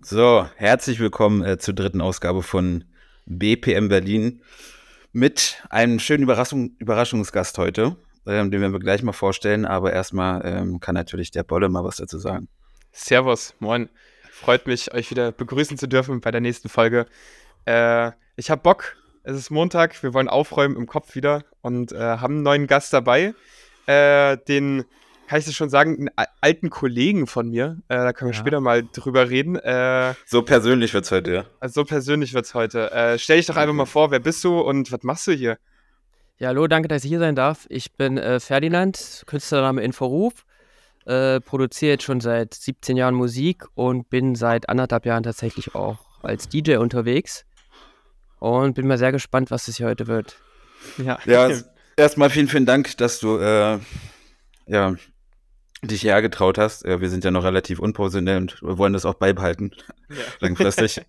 So, herzlich willkommen äh, zur dritten Ausgabe von BPM Berlin mit einem schönen Überraschung, Überraschungsgast heute, ähm, den werden wir gleich mal vorstellen, aber erstmal ähm, kann natürlich der Bolle mal was dazu sagen. Servus, moin. Freut mich, euch wieder begrüßen zu dürfen bei der nächsten Folge. Äh, ich habe Bock, es ist Montag, wir wollen aufräumen im Kopf wieder und äh, haben einen neuen Gast dabei, äh, den kann ich das schon sagen, einen alten Kollegen von mir. Äh, da können wir ja. später mal drüber reden. Äh, so persönlich wird es heute, ja. Also so persönlich wird es heute. Äh, stell dich doch einfach mal vor, wer bist du und was machst du hier? Ja, hallo, danke, dass ich hier sein darf. Ich bin äh, Ferdinand, Künstlername Inforuf, äh, produziere jetzt schon seit 17 Jahren Musik und bin seit anderthalb Jahren tatsächlich auch als DJ unterwegs. Und bin mal sehr gespannt, was es hier heute wird. Ja, ja erstmal vielen, vielen Dank, dass du äh, ja, dich hierher getraut hast. Ja, wir sind ja noch relativ unprofessionell und wollen das auch beibehalten, ja. langfristig.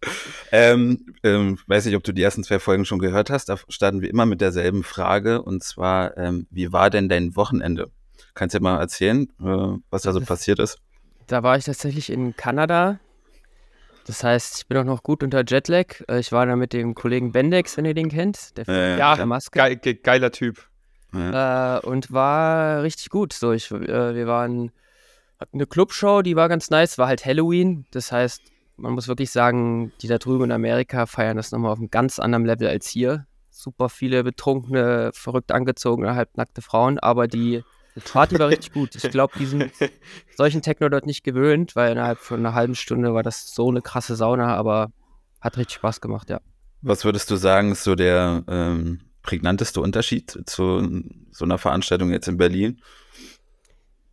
ähm, ähm, weiß nicht, ob du die ersten zwei Folgen schon gehört hast. Da starten wir immer mit derselben Frage und zwar, ähm, wie war denn dein Wochenende? Kannst du dir mal erzählen, äh, was da so passiert ist? Da war ich tatsächlich in Kanada. Das heißt, ich bin auch noch gut unter Jetlag. Äh, ich war da mit dem Kollegen Bendex, wenn ihr den kennt. Der äh, ja, der Maske. Ge ge geiler Typ. Ja. Äh, und war richtig gut. So, ich, äh, wir waren, hatten eine Clubshow, die war ganz nice, war halt Halloween. Das heißt, man muss wirklich sagen, die da drüben in Amerika feiern das nochmal auf einem ganz anderen Level als hier. Super viele betrunkene, verrückt angezogene, halbnackte Frauen, aber die Party war richtig gut. Ich glaube, die sind solchen Techno dort nicht gewöhnt, weil innerhalb von einer halben Stunde war das so eine krasse Sauna, aber hat richtig Spaß gemacht, ja. Was würdest du sagen, ist so der ähm, prägnanteste Unterschied zu so einer Veranstaltung jetzt in Berlin?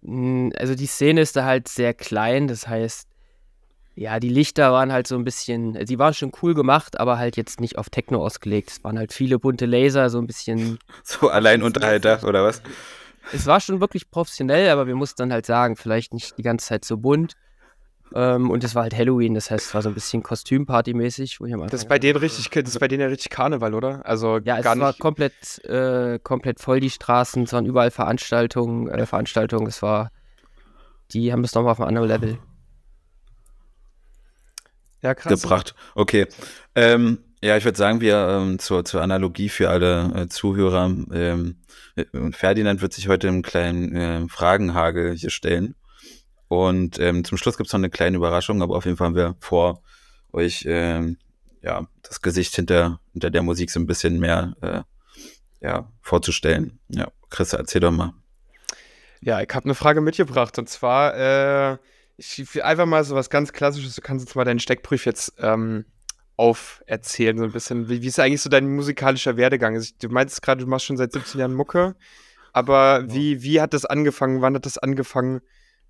Hm, also die Szene ist da halt sehr klein, das heißt, ja, die Lichter waren halt so ein bisschen, sie waren schon cool gemacht, aber halt jetzt nicht auf Techno ausgelegt. Es waren halt viele bunte Laser, so ein bisschen. So Alleinunterhalter oder was? Es war schon wirklich professionell, aber wir mussten dann halt sagen, vielleicht nicht die ganze Zeit so bunt. Ähm, und es war halt Halloween, das heißt, es war so ein bisschen Kostümparty-mäßig. Das ist bei denen richtig, das ist bei denen ja richtig Karneval, oder? Also ja, es war komplett, äh, komplett voll die Straßen, es waren überall Veranstaltungen, äh, Veranstaltungen. Es war, die haben das nochmal auf einem anderen Level. Ja, krass. Gebracht. Okay. Ähm, ja, ich würde sagen, wir ähm, zur, zur Analogie für alle äh, Zuhörer. Ähm, Ferdinand wird sich heute einen kleinen äh, Fragenhagel hier stellen. Und ähm, zum Schluss gibt es noch eine kleine Überraschung, aber auf jeden Fall haben wir vor, euch ähm, ja, das Gesicht hinter, hinter der Musik so ein bisschen mehr äh, ja, vorzustellen. Ja, Chris, erzähl doch mal. Ja, ich habe eine Frage mitgebracht und zwar, äh, ich will einfach mal so was ganz Klassisches, du kannst jetzt mal deinen Steckbrief jetzt ähm, auferzählen, so ein bisschen. Wie, wie, ist eigentlich so dein musikalischer Werdegang? Also, du meinst gerade, du machst schon seit 17 Jahren Mucke, aber wie, wie hat das angefangen? Wann hat das angefangen?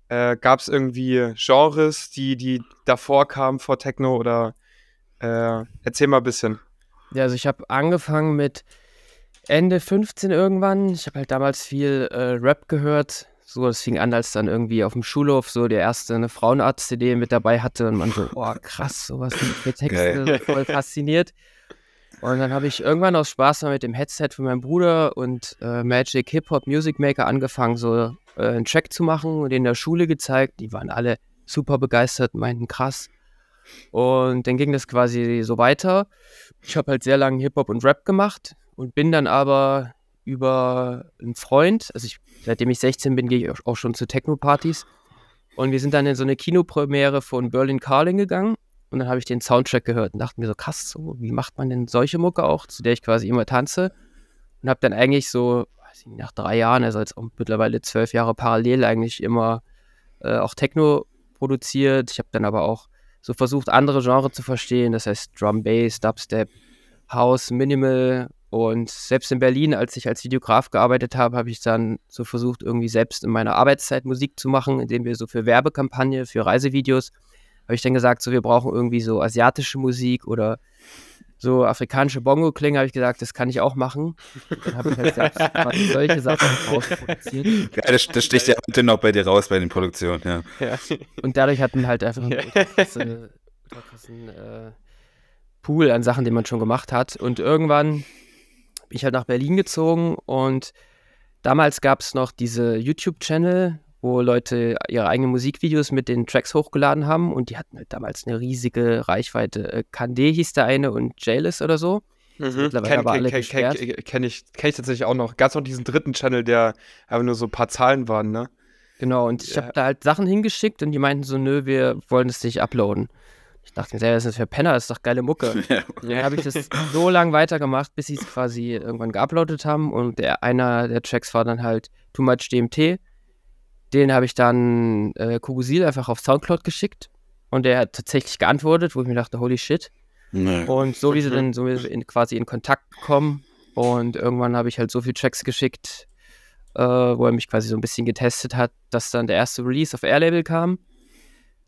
Äh, Gab es irgendwie Genres, die, die davor kamen vor Techno oder äh, erzähl mal ein bisschen. Ja, also ich habe angefangen mit Ende 15 irgendwann. Ich habe halt damals viel äh, Rap gehört. So, das fing an, als dann irgendwie auf dem Schulhof so der erste eine Frauenarzt-CD mit dabei hatte und man so, oh krass, sowas mit Texte, voll fasziniert. Und dann habe ich irgendwann aus Spaß mal mit dem Headset von meinem Bruder und äh, Magic Hip Hop Music Maker angefangen, so äh, einen Track zu machen und in der Schule gezeigt. Die waren alle super begeistert, meinten krass. Und dann ging das quasi so weiter. Ich habe halt sehr lange Hip-Hop und Rap gemacht und bin dann aber über einen Freund, also ich, seitdem ich 16 bin, gehe ich auch schon zu Techno-Partys. Und wir sind dann in so eine Kinopremiere von Berlin Carling gegangen. Und dann habe ich den Soundtrack gehört und dachte mir so, krass, so, wie macht man denn solche Mucke auch, zu der ich quasi immer tanze? Und habe dann eigentlich so weiß nicht, nach drei Jahren, also jetzt mittlerweile zwölf Jahre parallel eigentlich immer äh, auch Techno produziert. Ich habe dann aber auch so versucht, andere Genres zu verstehen, das heißt Drum, Bass, Dubstep, House, Minimal und selbst in Berlin, als ich als Videograf gearbeitet habe, habe ich dann so versucht, irgendwie selbst in meiner Arbeitszeit Musik zu machen, indem wir so für Werbekampagne, für Reisevideos, habe ich dann gesagt, so wir brauchen irgendwie so asiatische Musik oder so afrikanische Bongo-Klänge, habe ich gesagt, das kann ich auch machen. Dann habe ich halt selbst solche Sachen rausproduziert. Ja, das, das sticht ja heute noch bei dir raus bei den Produktionen, ja. ja. Und dadurch hatten halt einfach einen krassen, krassen äh, Pool an Sachen, den man schon gemacht hat. Und irgendwann bin ich halt nach Berlin gezogen und damals gab es noch diese YouTube-Channel, wo Leute ihre eigenen Musikvideos mit den Tracks hochgeladen haben und die hatten halt damals eine riesige Reichweite. Äh, Kande hieß der eine und Jailus oder so. Mhm. Mittlerweile aber alle kenn, kenn, kenn, ich, kenn ich tatsächlich auch noch. Gab es noch diesen dritten Channel, der aber nur so ein paar Zahlen waren, ne? Genau, und ich ja. habe da halt Sachen hingeschickt und die meinten so, nö, wir wollen das nicht uploaden. Ich dachte mir, das ist für Penner, das ist doch geile Mucke. Ja. Dann habe ich das so lange weitergemacht, bis sie es quasi irgendwann geuploadet haben und der, einer der Tracks war dann halt Too Much DMT. Den habe ich dann äh, Kugusil einfach auf Soundcloud geschickt und der hat tatsächlich geantwortet, wo ich mir dachte, holy shit. Nee. Und so wie sie dann so in, quasi in Kontakt kommen und irgendwann habe ich halt so viele Tracks geschickt, äh, wo er mich quasi so ein bisschen getestet hat, dass dann der erste Release auf Airlabel kam.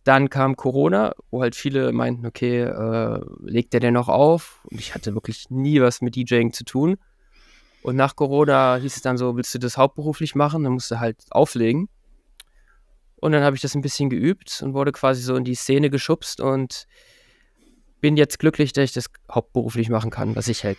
Dann kam Corona, wo halt viele meinten, okay, äh, legt der denn noch auf? Und ich hatte wirklich nie was mit DJing zu tun. Und nach Corona hieß es dann so, willst du das hauptberuflich machen? Dann musst du halt auflegen. Und dann habe ich das ein bisschen geübt und wurde quasi so in die Szene geschubst und bin jetzt glücklich, dass ich das hauptberuflich machen kann, was ich halt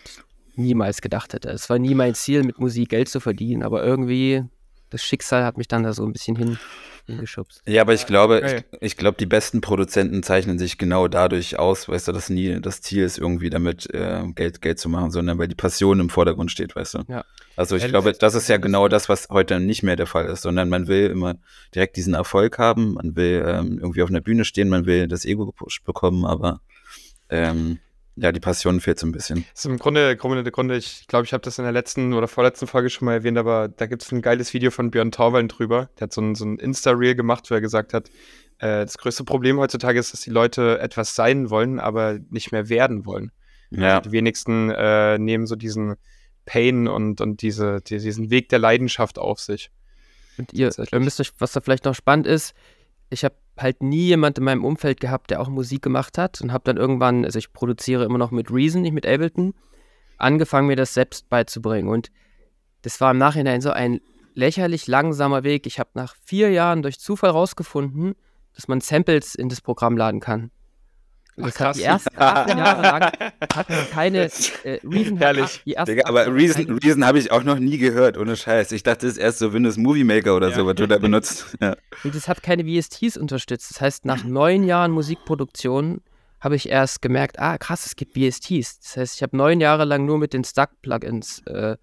niemals gedacht hätte. Es war nie mein Ziel, mit Musik Geld zu verdienen, aber irgendwie das Schicksal hat mich dann da so ein bisschen hin, hingeschubst. Ja, aber ich glaube, okay. ich, ich glaube, die besten Produzenten zeichnen sich genau dadurch aus, weißt du, dass nie das Ziel ist, irgendwie damit äh, Geld, Geld zu machen, sondern weil die Passion im Vordergrund steht, weißt du. Ja. Also ich glaube, das ist ja genau das, was heute nicht mehr der Fall ist, sondern man will immer direkt diesen Erfolg haben, man will ähm, irgendwie auf einer Bühne stehen, man will das Ego gepusht bekommen, aber ähm, ja, die Passion fehlt so ein bisschen. Das ist im Grunde, Grunde, Grunde ich glaube, ich habe das in der letzten oder vorletzten Folge schon mal erwähnt, aber da gibt es ein geiles Video von Björn Torwallen drüber. Der hat so ein, so ein Insta-Reel gemacht, wo er gesagt hat, äh, das größte Problem heutzutage ist, dass die Leute etwas sein wollen, aber nicht mehr werden wollen. Ja. Also die wenigsten äh, nehmen so diesen Pain und, und diese, die, diesen Weg der Leidenschaft auf sich. Und ihr, ihr müsst euch, was da vielleicht noch spannend ist, ich habe halt nie jemand in meinem Umfeld gehabt, der auch Musik gemacht hat und habe dann irgendwann, also ich produziere immer noch mit Reason, nicht mit Ableton, angefangen mir das selbst beizubringen und das war im Nachhinein so ein lächerlich langsamer Weg. Ich habe nach vier Jahren durch Zufall rausgefunden, dass man Samples in das Programm laden kann. Das Ach, hat die ersten acht Jahre lang hat keine äh, Reason. Herrlich. Die Digga, aber Reason, Reason habe ich auch noch nie gehört, ohne Scheiß. Ich dachte, das ist erst so Windows Movie Maker oder ja. so, was du da benutzt. Ja. Und das hat keine VSTs unterstützt. Das heißt, nach neun Jahren Musikproduktion habe ich erst gemerkt, ah krass, es gibt VSTs. Das heißt, ich habe neun Jahre lang nur mit den Stuck-Plugins äh,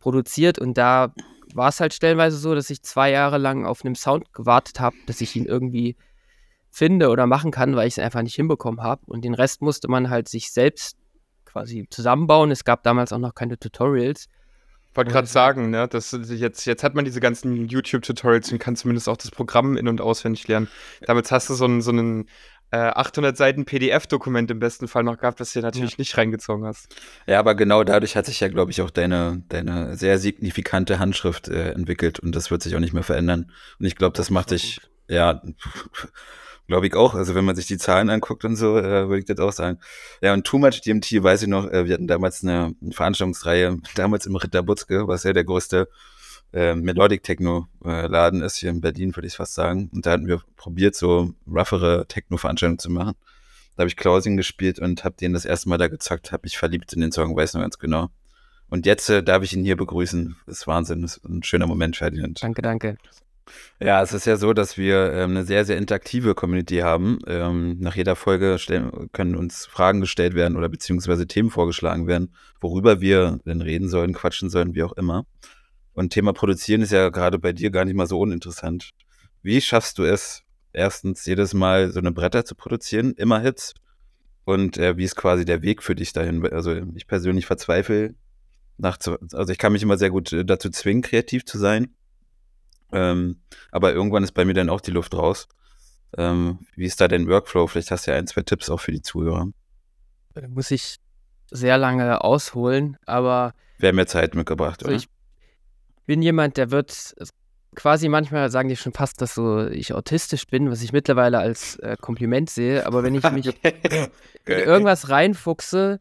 produziert und da war es halt stellenweise so, dass ich zwei Jahre lang auf einem Sound gewartet habe, dass ich ihn irgendwie finde oder machen kann, weil ich es einfach nicht hinbekommen habe. Und den Rest musste man halt sich selbst quasi zusammenbauen. Es gab damals auch noch keine Tutorials. Ich wollte gerade sagen, ne, dass jetzt, jetzt hat man diese ganzen YouTube-Tutorials und kann zumindest auch das Programm in- und auswendig lernen. Damals hast du so einen, so einen äh, 800 Seiten PDF-Dokument im besten Fall noch gehabt, das du natürlich ja. nicht reingezogen hast. Ja, aber genau dadurch hat sich ja, glaube ich, auch deine, deine sehr signifikante Handschrift äh, entwickelt und das wird sich auch nicht mehr verändern. Und ich glaube, das, das macht dich, ja, Glaube ich auch. Also wenn man sich die Zahlen anguckt und so, äh, würde ich das auch sagen. Ja, und Too Much DMT weiß ich noch, äh, wir hatten damals eine Veranstaltungsreihe, damals im Ritter Butzke, was ja der größte äh, Melodic Techno-Laden ist hier in Berlin, würde ich fast sagen. Und da hatten wir probiert, so roughere Techno-Veranstaltungen zu machen. Da habe ich Closing gespielt und habe den das erste Mal da gezockt, habe mich verliebt in den Song, weiß noch ganz genau. Und jetzt äh, darf ich ihn hier begrüßen. Das ist Wahnsinn, das ist ein schöner Moment, Ferdinand. Danke, danke. Ja, es ist ja so, dass wir ähm, eine sehr, sehr interaktive Community haben. Ähm, nach jeder Folge stellen, können uns Fragen gestellt werden oder beziehungsweise Themen vorgeschlagen werden, worüber wir denn reden sollen, quatschen sollen, wie auch immer. Und Thema Produzieren ist ja gerade bei dir gar nicht mal so uninteressant. Wie schaffst du es, erstens jedes Mal so eine Bretter zu produzieren, immer Hits? Und äh, wie ist quasi der Weg für dich dahin? Also ich persönlich verzweifle nach, also ich kann mich immer sehr gut äh, dazu zwingen, kreativ zu sein ähm, aber irgendwann ist bei mir dann auch die Luft raus. Ähm, wie ist da dein Workflow? Vielleicht hast du ja ein, zwei Tipps auch für die Zuhörer. Da muss ich sehr lange ausholen, aber. Haben ja Zeit mitgebracht, also oder? Ich bin jemand, der wird quasi manchmal sagen die schon fast, dass so ich autistisch bin, was ich mittlerweile als äh, Kompliment sehe. Aber wenn ich mich in irgendwas reinfuchse,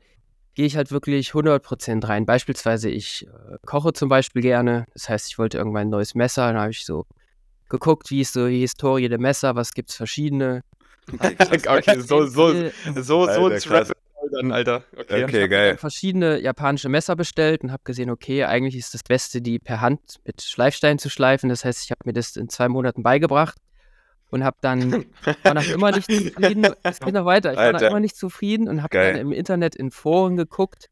gehe ich halt wirklich 100% rein. Beispielsweise, ich äh, koche zum Beispiel gerne. Das heißt, ich wollte irgendwann ein neues Messer. Dann habe ich so geguckt, wie ist so die Historie der Messer, was gibt es verschiedene. okay, so, so, so, so, so dann, Alter. Okay, Ich habe geil. verschiedene japanische Messer bestellt und habe gesehen, okay, eigentlich ist das Beste, die per Hand mit Schleifstein zu schleifen. Das heißt, ich habe mir das in zwei Monaten beigebracht und habe dann, war noch immer nicht zufrieden. Es geht noch weiter. Ich war noch Alter. immer nicht zufrieden und habe dann im Internet in Foren geguckt,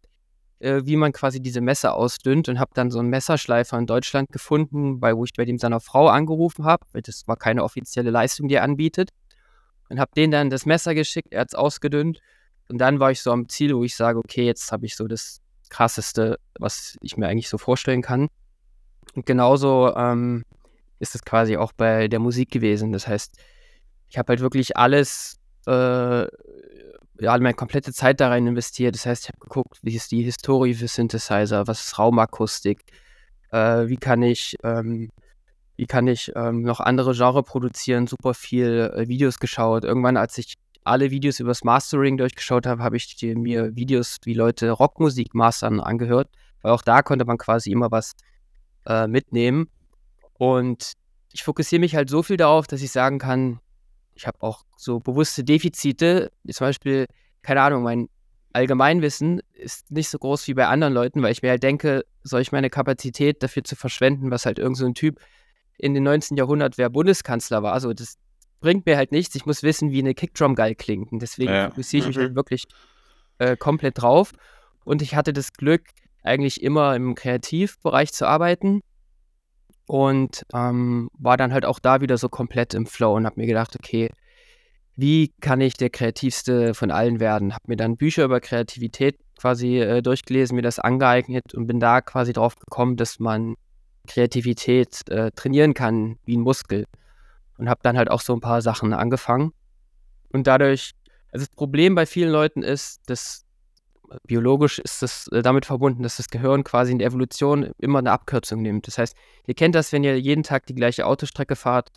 äh, wie man quasi diese Messer ausdünnt und habe dann so einen Messerschleifer in Deutschland gefunden, bei wo ich bei dem seiner Frau angerufen habe. Das war keine offizielle Leistung, die er anbietet. Und habe denen dann das Messer geschickt, er hat es ausgedünnt. Und dann war ich so am Ziel, wo ich sage, okay, jetzt habe ich so das Krasseste, was ich mir eigentlich so vorstellen kann. Und genauso ähm, ist es quasi auch bei der Musik gewesen. Das heißt, ich habe halt wirklich alles, äh, ja, meine komplette Zeit da rein investiert. Das heißt, ich habe geguckt, wie ist die Historie für Synthesizer, was ist Raumakustik, äh, wie kann ich, ähm, wie kann ich ähm, noch andere Genre produzieren, super viel äh, Videos geschaut. Irgendwann, als ich alle Videos übers Mastering durchgeschaut habe, habe ich die, mir Videos, wie Leute Rockmusik mastern, angehört. Weil auch da konnte man quasi immer was äh, mitnehmen. Und ich fokussiere mich halt so viel darauf, dass ich sagen kann, ich habe auch so bewusste Defizite. Zum Beispiel, keine Ahnung, mein Allgemeinwissen ist nicht so groß wie bei anderen Leuten, weil ich mir halt denke, soll ich meine Kapazität dafür zu verschwenden, was halt irgend so ein Typ in den 19. Jahrhundert, wer Bundeskanzler war. Also das bringt mir halt nichts. Ich muss wissen, wie eine Kickdrum geil klingt. Und deswegen Ja. fokussiere ich mich Mhm. halt wirklich äh, komplett drauf. Und ich hatte das Glück, eigentlich immer im Kreativbereich zu arbeiten. Und ähm, war dann halt auch da wieder so komplett im Flow und habe mir gedacht, okay, wie kann ich der kreativste von allen werden? Habe mir dann Bücher über Kreativität quasi äh, durchgelesen, mir das angeeignet und bin da quasi drauf gekommen, dass man Kreativität äh, trainieren kann wie ein Muskel. Und habe dann halt auch so ein paar Sachen angefangen. Und dadurch, also das Problem bei vielen Leuten ist, dass biologisch ist das äh, damit verbunden, dass das Gehirn quasi in der Evolution immer eine Abkürzung nimmt. Das heißt, ihr kennt das, wenn ihr jeden Tag die gleiche Autostrecke fahrt,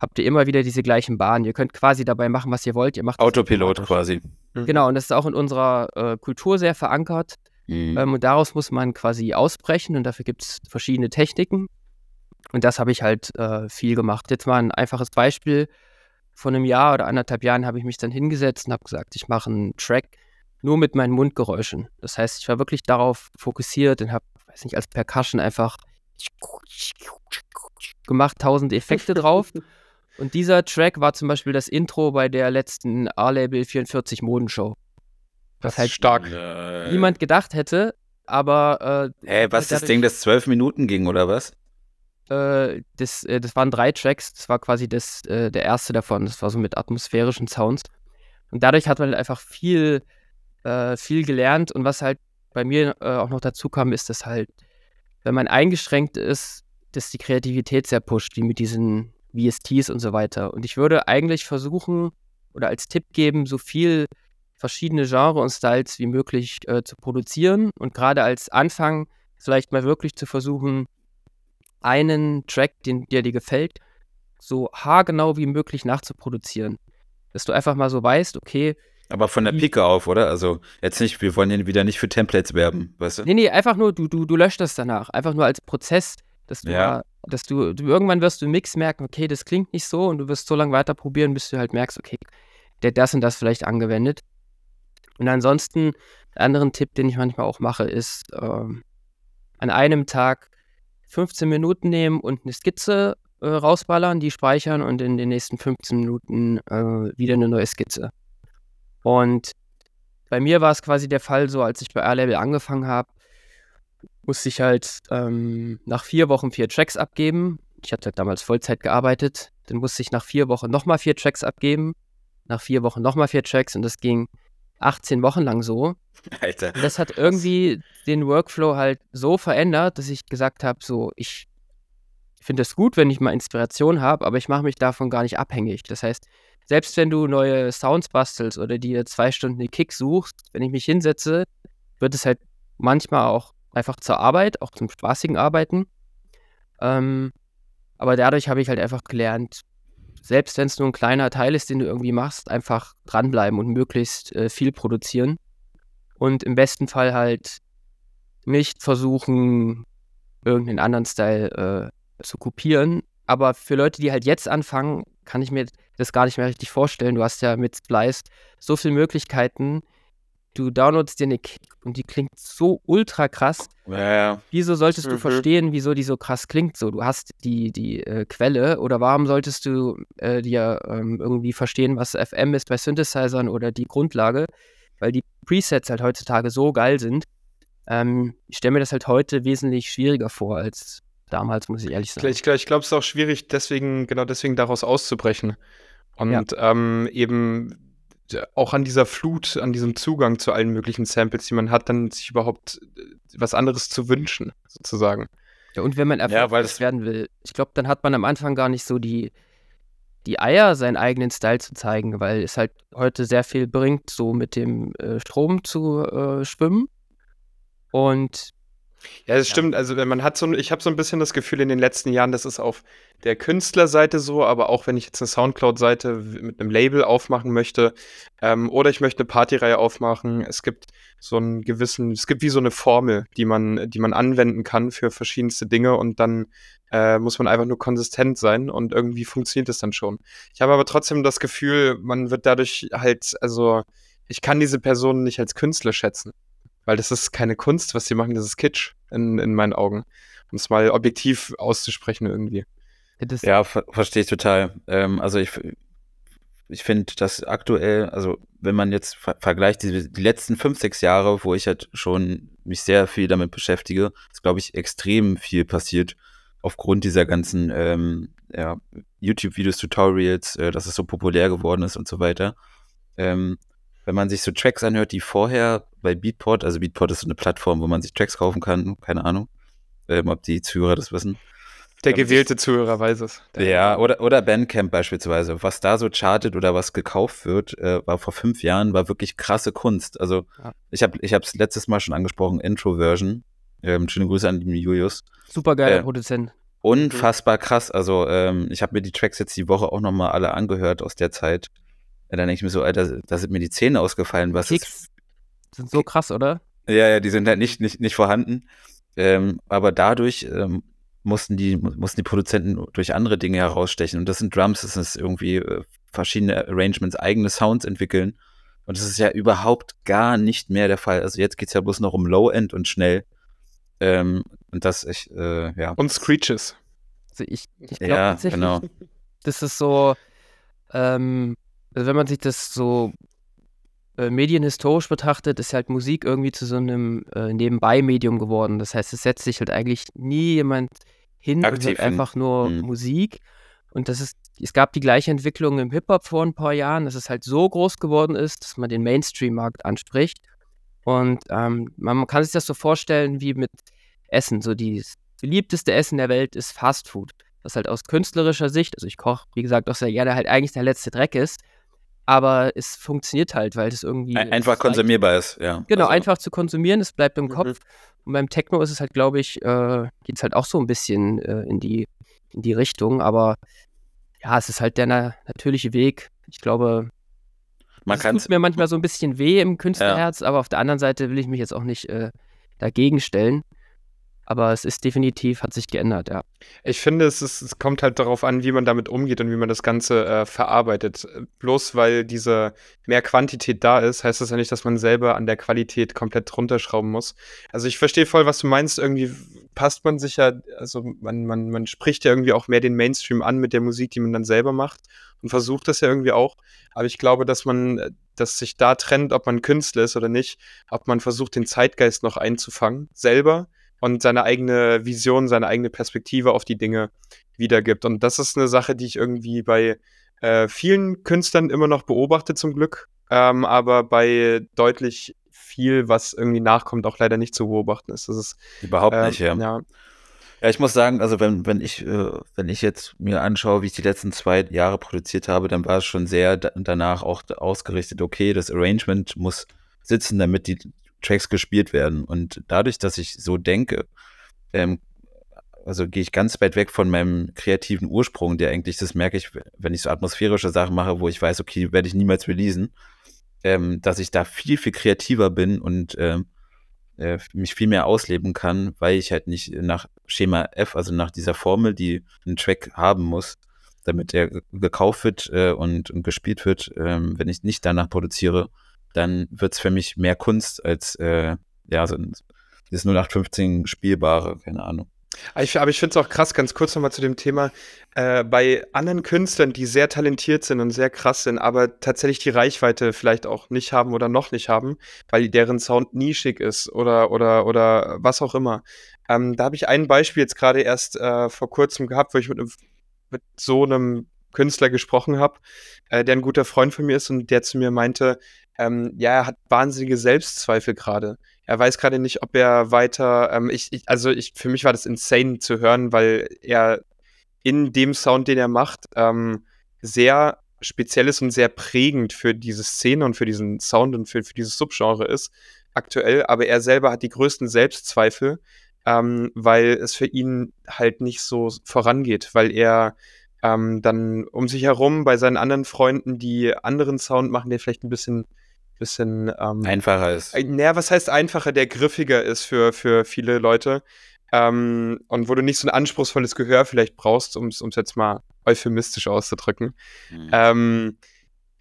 habt ihr immer wieder diese gleichen Bahnen. Ihr könnt quasi dabei machen, was ihr wollt. Ihr macht Autopilot quasi. Genau, und das ist auch in unserer äh, Kultur sehr verankert. Mhm. Ähm, und daraus muss man quasi ausbrechen und dafür gibt es verschiedene Techniken. Und das habe ich halt äh, viel gemacht. Jetzt mal ein einfaches Beispiel. Vor einem Jahr oder anderthalb Jahren habe ich mich dann hingesetzt und habe gesagt, ich mache einen Track nur mit meinen Mundgeräuschen. Das heißt, ich war wirklich darauf fokussiert und habe, weiß nicht, als Percussion einfach gemacht, tausend Effekte drauf. Und dieser Track war zum Beispiel das Intro bei der letzten A-Label 44 Modenshow. Das halt ist stark. Äh, niemand gedacht hätte, aber Hä, was, das dadurch- Ding, das zwölf Minuten ging, oder was? äh, das, äh, das waren drei Tracks, das war quasi das, äh, der erste davon, das war so mit atmosphärischen Sounds. Und dadurch hat man halt einfach viel, äh, viel gelernt und was halt bei mir äh, auch noch dazu kam, ist, dass halt, wenn man eingeschränkt ist, dass die Kreativität sehr pusht, wie mit diesen VSTs und so weiter. Und ich würde eigentlich versuchen oder als Tipp geben, so viel verschiedene Genre und Styles wie möglich äh, zu produzieren und gerade als Anfang vielleicht mal wirklich zu versuchen, einen Track, den der dir gefällt, so haargenau wie möglich nachzuproduzieren. Dass du einfach mal so weißt, okay, Aber von der Die- Pike auf, oder? Also jetzt nicht, wir wollen ja wieder nicht für Templates werben, weißt du? nee, nee, einfach nur, du, du, du löscht das danach. Einfach nur als Prozess, dass du, Ja. dass du, du irgendwann wirst du im Mix merken, okay, das klingt nicht so und du wirst so lange weiter probieren, bis du halt merkst, okay, der hat das und das vielleicht angewendet. Und ansonsten, einen anderen Tipp, den ich manchmal auch mache, ist ähm, an einem Tag 15 Minuten nehmen und eine Skizze äh, rausballern, die speichern und in den nächsten 15 Minuten äh, wieder eine neue Skizze. Und bei mir war es quasi der Fall so, als ich bei A-Label angefangen habe, musste ich halt ähm, nach vier Wochen vier Tracks abgeben. Ich hatte damals Vollzeit gearbeitet. Dann musste ich nach vier Wochen nochmal vier Tracks abgeben. Nach vier Wochen nochmal vier Tracks und das ging 18 Wochen lang so. Alter. Und das hat irgendwie den Workflow halt so verändert, dass ich gesagt habe, so, ich finde es gut, wenn ich mal Inspiration habe, aber ich mache mich davon gar nicht abhängig. Das heißt, selbst wenn du neue Sounds bastelst oder dir zwei Stunden den Kick suchst, wenn ich mich hinsetze, wird es halt manchmal auch einfach zur Arbeit, auch zum spaßigen Arbeiten. Ähm, aber dadurch habe ich halt einfach gelernt, selbst wenn es nur ein kleiner Teil ist, den du irgendwie machst, einfach dranbleiben und möglichst äh, viel produzieren. Und im besten Fall halt nicht versuchen, irgendeinen anderen Style äh, zu kopieren. Aber für Leute, die halt jetzt anfangen, kann ich mir das gar nicht mehr richtig vorstellen. Du hast ja mit Splice so viele Möglichkeiten, du downloadst dir eine Kick und die klingt so ultra krass. Ja. Wieso solltest du Mhm. verstehen, wieso die so krass klingt? So, du hast die, die äh, Quelle oder warum solltest du äh, dir ähm, irgendwie verstehen, was FM ist bei Synthesizern oder die Grundlage? Weil die Presets halt heutzutage so geil sind. Ähm, ich stelle mir das halt heute wesentlich schwieriger vor als damals, muss ich ehrlich sagen. Ich, ich glaube, es ist auch schwierig, deswegen, genau deswegen daraus auszubrechen. Und ähm, eben auch an dieser Flut, an diesem Zugang zu allen möglichen Samples, die man hat, dann sich überhaupt äh, was anderes zu wünschen, sozusagen. Ja, und wenn man erfolgreich weil das- werden will, ich glaube, dann hat man am Anfang gar nicht so die, die Eier, seinen eigenen Style zu zeigen, weil es halt heute sehr viel bringt, so mit dem äh, Strom zu äh, schwimmen. Und Ja, das Ja. stimmt. Also wenn man hat so, ein- ich habe so ein bisschen das Gefühl in den letzten Jahren, das ist auf der Künstlerseite so, aber auch wenn ich jetzt eine Soundcloud-Seite mit einem Label aufmachen möchte ähm, oder ich möchte eine Partyreihe aufmachen, es gibt so einen gewissen, es gibt wie so eine Formel, die man, die man anwenden kann für verschiedenste Dinge und dann äh, muss man einfach nur konsistent sein und irgendwie funktioniert es dann schon. Ich habe aber trotzdem das Gefühl, man wird dadurch halt, also ich kann diese Person nicht als Künstler schätzen. Weil das ist keine Kunst, was sie machen, das ist Kitsch in, in meinen Augen. Um es mal objektiv auszusprechen irgendwie. das, Ja, ver verstehe ich total. Ähm, also ich, ich finde, dass aktuell, also wenn man jetzt ver vergleicht, die, die letzten fünf, sechs Jahre, wo ich halt schon mich sehr viel damit beschäftige, ist, glaube ich, extrem viel passiert aufgrund dieser ganzen ähm, ja, YouTube-Videos, Tutorials, äh, dass es so populär geworden ist und so weiter. Ähm, wenn man sich so Tracks anhört, die vorher bei Beatport, also Beatport ist so eine Plattform, wo man sich Tracks kaufen kann, keine Ahnung, ähm, ob die Zuhörer das wissen. Der gewählte Zuhörer weiß es. Ja, oder, oder Bandcamp beispielsweise. Was da so chartet oder was gekauft wird, äh, war vor fünf Jahren, war wirklich krasse Kunst. Also Ja. ich habe ich es letztes Mal schon angesprochen, Intro-Version. Ähm, schöne Grüße an den Julius. super geiler äh, Produzent. Unfassbar krass. Also ähm, ich habe mir die Tracks jetzt die Woche auch nochmal alle angehört aus der Zeit. Ja, dann denke ich mir so, Alter, da sind mir die Zähne ausgefallen. Was ist Kicks sind so krass, oder? ja, ja, die sind halt nicht, nicht, nicht vorhanden. Ähm, aber dadurch ähm, mussten, die, mussten die Produzenten durch andere Dinge herausstechen. Und das sind Drums, das ist irgendwie äh, verschiedene Arrangements, eigene Sounds entwickeln. Und das ist ja überhaupt gar nicht mehr der Fall. Also jetzt geht's ja bloß noch um Low-End und schnell. Ähm, und das ich, äh, ja. Und Screeches. Also ich, ich glaube Ja, tatsächlich, genau. das ist so, ähm, also wenn man sich das so äh, medienhistorisch betrachtet, ist halt Musik irgendwie zu so einem äh, Nebenbei-Medium geworden. Das heißt, es setzt sich halt eigentlich nie jemand hin und Aktiv hört hin. einfach nur Mhm. Musik. Und das ist, es gab die gleiche Entwicklung im Hip-Hop vor ein paar Jahren, dass es halt so groß geworden ist, dass man den Mainstream-Markt anspricht. Und ähm, man, man kann sich das so vorstellen wie mit Essen. So das beliebteste Essen der Welt ist Fast Food. Was halt aus künstlerischer Sicht, also ich koche, wie gesagt, auch sehr gerne, halt eigentlich der letzte Dreck ist. Aber es funktioniert halt, weil es irgendwie. Ein, einfach konsumierbar ist, ja. Genau, also, einfach zu konsumieren, es bleibt im Mhm. Kopf. Und beim Techno ist es halt, glaube ich, äh, geht es halt auch so ein bisschen äh, in, die, in die Richtung. Aber ja, es ist halt der na natürliche Weg. Ich glaube, Man es kann tut mir manchmal so ein bisschen weh im Künstlerherz, aber auf der anderen Seite will ich mich jetzt auch nicht äh, dagegen stellen. Aber es ist definitiv, hat sich geändert, ja. Ich finde, es, ist, es kommt halt darauf an, wie man damit umgeht und wie man das Ganze äh, verarbeitet. Bloß weil diese mehr Quantität da ist, heißt das ja nicht, dass man selber an der Qualität komplett runterschrauben muss. Also ich verstehe voll, was du meinst. Irgendwie passt man sich ja, also man, man, man spricht ja irgendwie auch mehr den Mainstream an mit der Musik, die man dann selber macht und versucht das ja irgendwie auch. Aber ich glaube, dass man, äh, dass sich da trennt, ob man Künstler ist oder nicht, ob man versucht, den Zeitgeist noch einzufangen, selber und seine eigene Vision, seine eigene Perspektive auf die Dinge wiedergibt. Und das ist eine Sache, die ich irgendwie bei äh, vielen Künstlern immer noch beobachte, zum Glück. Ähm, aber bei deutlich viel, was irgendwie nachkommt, auch leider nicht zu beobachten ist. Das ist überhaupt ähm, nicht, ja. ja. Ja, ich muss sagen, also wenn, wenn ich, äh, wenn ich jetzt mir anschaue, wie ich die letzten zwei Jahre produziert habe, dann war es schon sehr da danach auch ausgerichtet, okay, das Arrangement muss sitzen, damit die Tracks gespielt werden. Und dadurch, dass ich so denke, ähm, also gehe ich ganz weit weg von meinem kreativen Ursprung, der eigentlich, das merke ich, wenn ich so atmosphärische Sachen mache, wo ich weiß, okay, werde ich niemals releasen, ähm, dass ich da viel, viel kreativer bin und ähm, äh, mich viel mehr ausleben kann, weil ich halt nicht nach Schema F, also nach dieser Formel, die ein Track haben muss, damit er ge- gekauft wird äh, und, und gespielt wird, ähm, wenn ich nicht danach produziere, dann wird es für mich mehr Kunst als äh, ja, so das 0815 spielbare, keine Ahnung. Aber ich, ich finde es auch krass, ganz kurz nochmal zu dem Thema, äh, bei anderen Künstlern, die sehr talentiert sind und sehr krass sind, aber tatsächlich die Reichweite vielleicht auch nicht haben oder noch nicht haben, weil deren Sound nischig ist oder, oder, oder was auch immer. Ähm, da habe ich ein Beispiel jetzt gerade erst äh, vor kurzem gehabt, wo ich mit, mit so einem Künstler gesprochen habe, äh, der ein guter Freund von mir ist und der zu mir meinte, ähm, ja, er hat wahnsinnige Selbstzweifel gerade. Er weiß gerade nicht, ob er weiter, ähm, ich, ich, also ich, für mich war das insane zu hören, weil er in dem Sound, den er macht, ähm, sehr speziell ist und sehr prägend für diese Szene und für diesen Sound und für, für dieses Subgenre ist, aktuell. Aber er selber hat die größten Selbstzweifel, ähm, weil es für ihn halt nicht so vorangeht, weil er ähm, dann um sich herum bei seinen anderen Freunden, die anderen Sound machen, der vielleicht ein bisschen bisschen ähm, einfacher ist. Äh, naja, was heißt einfacher, der griffiger ist für, für viele Leute. Ähm, und wo du nicht so ein anspruchsvolles Gehör vielleicht brauchst, um es jetzt mal euphemistisch auszudrücken. Mhm. Ähm,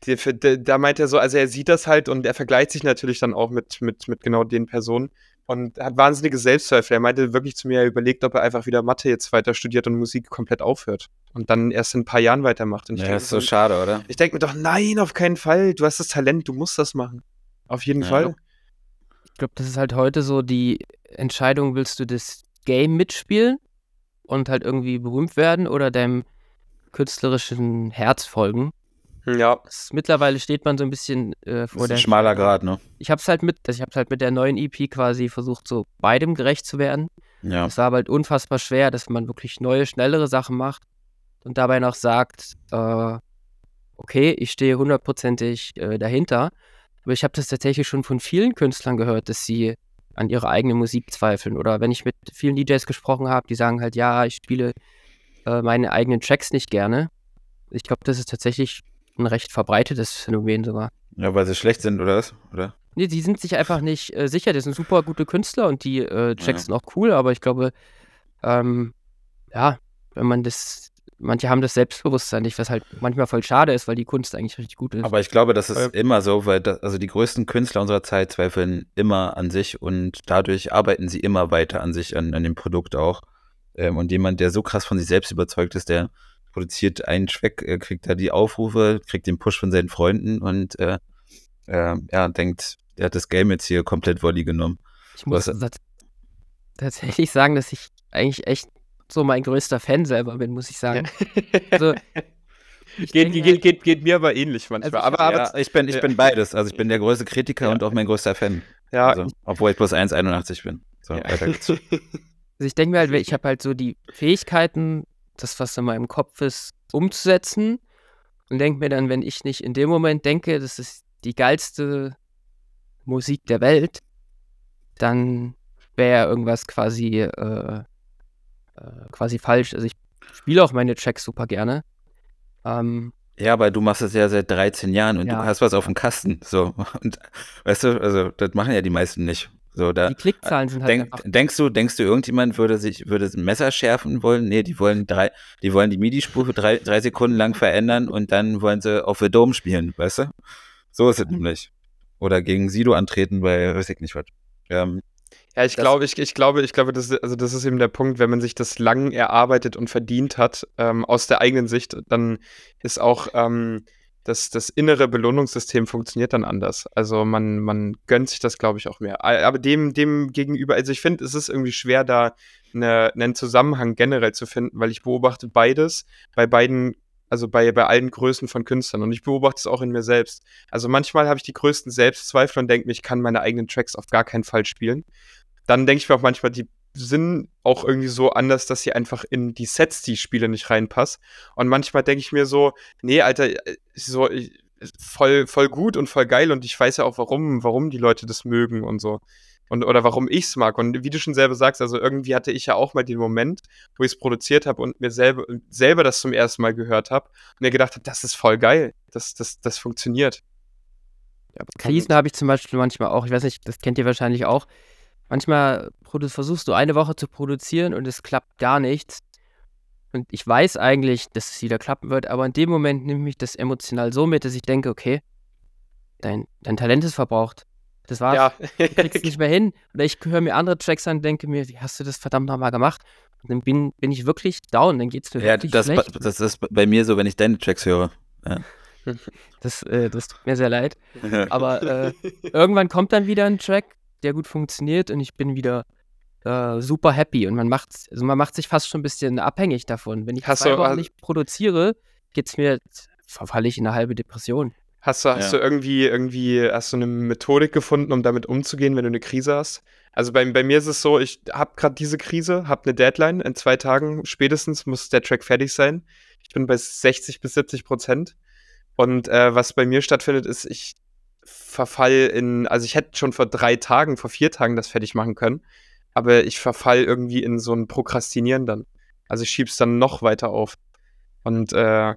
die, für, die, da meint er so, also er sieht das halt und er vergleicht sich natürlich dann auch mit, mit, mit genau den Personen und hat wahnsinnige Selbstzweifel. Er meinte wirklich zu mir, er überlegt, ob er einfach wieder Mathe jetzt weiter studiert und Musik komplett aufhört und dann erst in ein paar Jahren weitermacht. Und ich ja, denk, ist so schade, oder? Ich denke mir doch, nein, auf keinen Fall. Du hast das Talent, du musst das machen. Auf jeden ja, Fall. Ich glaube, das ist halt heute so die Entscheidung, willst du das Game mitspielen und halt irgendwie berühmt werden oder deinem künstlerischen Herz folgen? Ja. Mittlerweile steht man so ein bisschen äh, vor das ist der. Ein schmaler Grad, ne? Ich hab's halt mit, also ich hab's halt mit der neuen EP quasi versucht, so beidem gerecht zu werden. Ja. Es war aber halt unfassbar schwer, dass man wirklich neue, schnellere Sachen macht und dabei noch sagt, äh, okay, ich stehe hundertprozentig äh, dahinter. Aber ich habe das tatsächlich schon von vielen Künstlern gehört, dass sie an ihre eigene Musik zweifeln. Oder wenn ich mit vielen DJs gesprochen habe, die sagen halt, ja, ich spiele äh, meine eigenen Tracks nicht gerne. Ich glaube, das ist tatsächlich ein recht verbreitetes Phänomen sogar. Ja, weil sie schlecht sind, oder was? Oder? Nee, die sind sich einfach nicht äh, sicher. Die sind super gute Künstler und die äh, Tracks ja. sind auch cool, aber ich glaube, ähm, ja, wenn man das manche haben das Selbstbewusstsein nicht, was halt manchmal voll schade ist, weil die Kunst eigentlich richtig gut ist. Aber ich glaube, das ist äh, immer so, weil das, also die größten Künstler unserer Zeit zweifeln immer an sich und dadurch arbeiten sie immer weiter an sich, an, an dem Produkt auch. Ähm, und jemand, der so krass von sich selbst überzeugt ist, der produziert einen Track, äh, kriegt da die Aufrufe, kriegt den Push von seinen Freunden und äh, äh, ja, denkt, der hat das Game jetzt hier komplett Volley genommen. Ich muss tatsächlich sagen, dass ich eigentlich echt so mein größter Fan selber bin, muss ich sagen. Ja. Also, ich geht, denke, geht, geht, geht, mir aber ähnlich manchmal. Also aber, aber ja, ich, bin, ich bin beides. Also ich bin der größte Kritiker und auch mein größter Fan. Ja. Also, obwohl ich bloß 1,81 bin. So, weiter geht's. Also ich denke mir halt, ich habe halt so die Fähigkeiten, das, was in meinem Kopf ist, umzusetzen. Und denke mir dann, wenn ich nicht in dem Moment denke, das ist die geilste Musik der Welt, dann wäre irgendwas quasi äh, äh, quasi falsch. Also ich spiele auch meine Tracks super gerne. Ähm, ja, aber du machst das ja seit 13 Jahren und ja. du hast was auf dem Kasten. So. Und weißt du, also das machen ja die meisten nicht. So, da, die Klickzahlen sind halt denk, einfach. Denkst du, denkst du, irgendjemand würde sich, würde ein Messer schärfen wollen? Nee, die wollen drei, die wollen die MIDI-Spur für drei, drei Sekunden lang verändern und dann wollen sie auf The Dome spielen, weißt du? So ist es nämlich. Oder gegen Sido antreten, weil weiß ich nicht was. Ähm, ja, ich glaube, ich, ich glaube, ich glaube, das, also das ist eben der Punkt, wenn man sich das lang erarbeitet und verdient hat, ähm, aus der eigenen Sicht, dann ist auch ähm, das, das innere Belohnungssystem funktioniert dann anders. Also man, man gönnt sich das, glaube ich, auch mehr. Aber dem, dem gegenüber, also ich finde, es ist irgendwie schwer, da eine, einen Zusammenhang generell zu finden, weil ich beobachte beides bei beiden also bei, bei allen Größen von Künstlern. Und ich beobachte es auch in mir selbst. Also manchmal habe ich die größten Selbstzweifel und denke mir, ich kann meine eigenen Tracks auf gar keinen Fall spielen dann denke ich mir auch manchmal, die sind auch irgendwie so anders, dass sie einfach in die Sets, die spiele, nicht reinpassen. Und manchmal denke ich mir so, nee, Alter, äh, so voll, voll gut und voll geil und ich weiß ja auch, warum, warum die Leute das mögen und so. Und, oder warum ich es mag. Und wie du schon selber sagst, also irgendwie hatte ich ja auch mal den Moment, wo ich es produziert habe und mir selber, selber das zum ersten Mal gehört habe und mir gedacht habe, das ist voll geil. Das, das, das funktioniert. Ja, Krisen habe ich zum Beispiel manchmal auch, ich weiß nicht, das kennt ihr wahrscheinlich auch Manchmal versuchst du eine Woche zu produzieren und es klappt gar nichts. Und ich weiß eigentlich, dass es wieder klappen wird, aber in dem Moment nimmt mich das emotional so mit, dass ich denke, okay, dein, dein Talent ist verbraucht. Das war's. Ja. Du kriegst nicht mehr hin. Oder ich höre mir andere Tracks an und denke mir, wie hast du das verdammt nochmal gemacht? Und dann bin, bin ich wirklich down, dann geht's mir Ja, wirklich das, schlecht. das ist bei mir so, wenn ich deine Tracks höre. Das, äh, das tut mir sehr leid. Aber äh, irgendwann kommt dann wieder ein Track, der gut funktioniert und ich bin wieder äh, super happy. Und man macht, also man macht sich fast schon ein bisschen abhängig davon. Wenn ich Hast zwei du- Wochen nicht produziere, geht's mir, verfalle ich in eine halbe Depression. Hast du, hast Ja. du irgendwie, irgendwie, hast du eine Methodik gefunden, um damit umzugehen, wenn du eine Krise hast? Also bei, bei mir ist es so, ich habe gerade diese Krise, habe eine Deadline, in zwei Tagen spätestens muss der Track fertig sein. Ich bin bei 60 bis 70 Prozent. Und äh, was bei mir stattfindet, ist, ich verfall in, also ich hätte schon vor drei Tagen, vor vier Tagen das fertig machen können, aber ich verfall irgendwie in so ein Prokrastinieren dann. Also ich schieb's dann noch weiter auf. Und äh,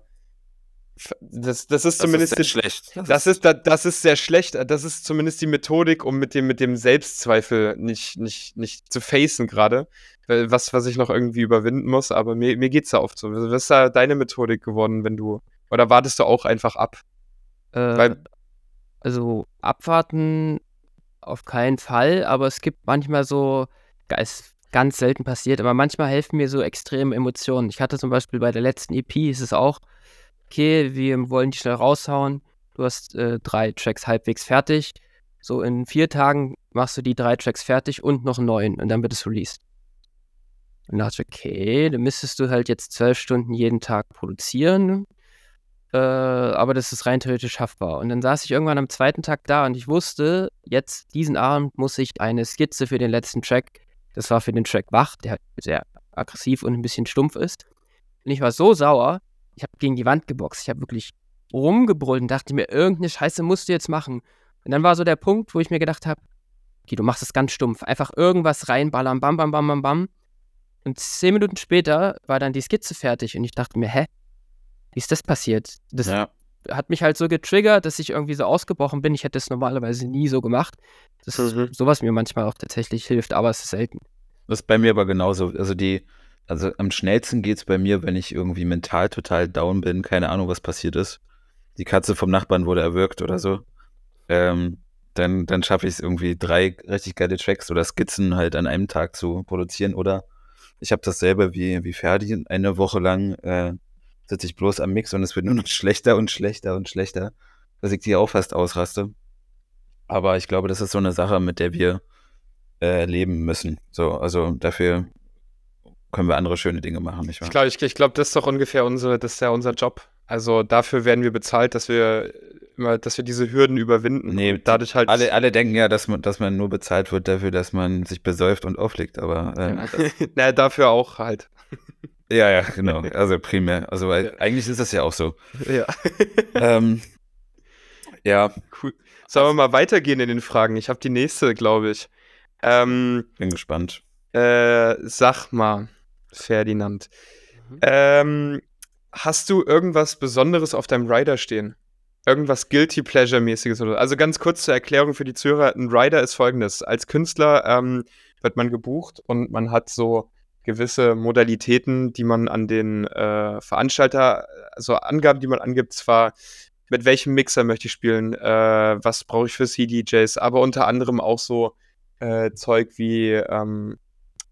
das, das ist Das zumindest ist sehr schlecht. das ist, da- das ist sehr schlecht. Das ist zumindest die Methodik, um mit dem, mit dem Selbstzweifel nicht, nicht, nicht zu facen gerade. Was, was ich noch irgendwie überwinden muss, aber mir, mir geht's da oft so. Was ist da deine Methodik geworden, wenn du. Oder wartest du auch einfach ab? Äh, Weil- also abwarten auf keinen Fall, aber es gibt manchmal so, ist ganz selten passiert, aber manchmal helfen mir so extreme Emotionen. Ich hatte zum Beispiel bei der letzten EP ist es auch, okay, wir wollen die schnell raushauen. Du hast äh, drei Tracks halbwegs fertig. So in vier Tagen machst du die drei Tracks fertig und noch neun und dann wird es released. Und da dachte okay, dann müsstest du halt jetzt zwölf Stunden jeden Tag produzieren. Äh, aber das ist rein theoretisch schaffbar. Und dann saß ich irgendwann am zweiten Tag da und ich wusste, jetzt diesen Abend muss ich eine Skizze für den letzten Track. Das war für den Track Wach, der halt sehr aggressiv und ein bisschen stumpf ist. Und ich war so sauer, ich habe gegen die Wand geboxt. Ich habe wirklich rumgebrüllt und dachte mir, irgendeine Scheiße musst du jetzt machen. Und dann war so der Punkt, wo ich mir gedacht habe, okay, du machst es ganz stumpf. Einfach irgendwas reinballern, bam, bam, bam, bam, bam. Und zehn Minuten später war dann die Skizze fertig und ich dachte mir, hä? Wie ist das passiert? Das Ja. hat mich halt so getriggert, dass ich irgendwie so ausgebrochen bin. Ich hätte es normalerweise nie so gemacht. Das ist Mhm. sowas mir manchmal auch tatsächlich hilft, aber es ist selten. Das ist bei mir aber genauso. Also die, also am schnellsten geht's bei mir, wenn ich irgendwie mental total down bin, keine Ahnung, was passiert ist. Die Katze vom Nachbarn wurde erwürgt oder so. Ähm, dann, dann schaffe ich es irgendwie drei richtig geile Tracks oder Skizzen halt an einem Tag zu produzieren. Oder ich habe dasselbe wie, wie Ferdi. Eine Woche lang äh, sitze ich bloß am Mix und es wird nur noch schlechter und schlechter und schlechter, dass ich die auch fast ausraste. Aber ich glaube, das ist so eine Sache, mit der wir äh, leben müssen. So, also dafür können wir andere schöne Dinge machen, nicht wahr? Ich glaube, ich, ich glaub, das ist doch ungefähr unsere, das ist ja unser Job. Also dafür werden wir bezahlt, dass wir immer, dass wir diese Hürden überwinden. Nee, dadurch halt. alle, alle denken ja, dass man, dass man nur bezahlt wird dafür, dass man sich besäuft und auflegt, aber äh, naja, dafür auch halt. Ja, ja, genau. Also primär. Also weil, Ja. eigentlich ist das ja auch so. Ja. ähm, ja, Cool. Sollen wir mal weitergehen in den Fragen? Ich habe die nächste, glaube ich. Ähm, bin gespannt. äh, sag mal, Ferdinand. Mhm. Ähm, hast du irgendwas Besonderes auf deinem Rider stehen? Irgendwas Guilty Pleasure-mäßiges oder Also ganz kurz zur Erklärung für die Zuhörer. Ein Rider ist folgendes. Als Künstler ähm, wird man gebucht und man hat so gewisse Modalitäten, die man an den äh, Veranstalter, also Angaben, die man angibt, zwar mit welchem Mixer möchte ich spielen, äh, was brauche ich für CDJs, aber unter anderem auch so äh, Zeug wie ähm,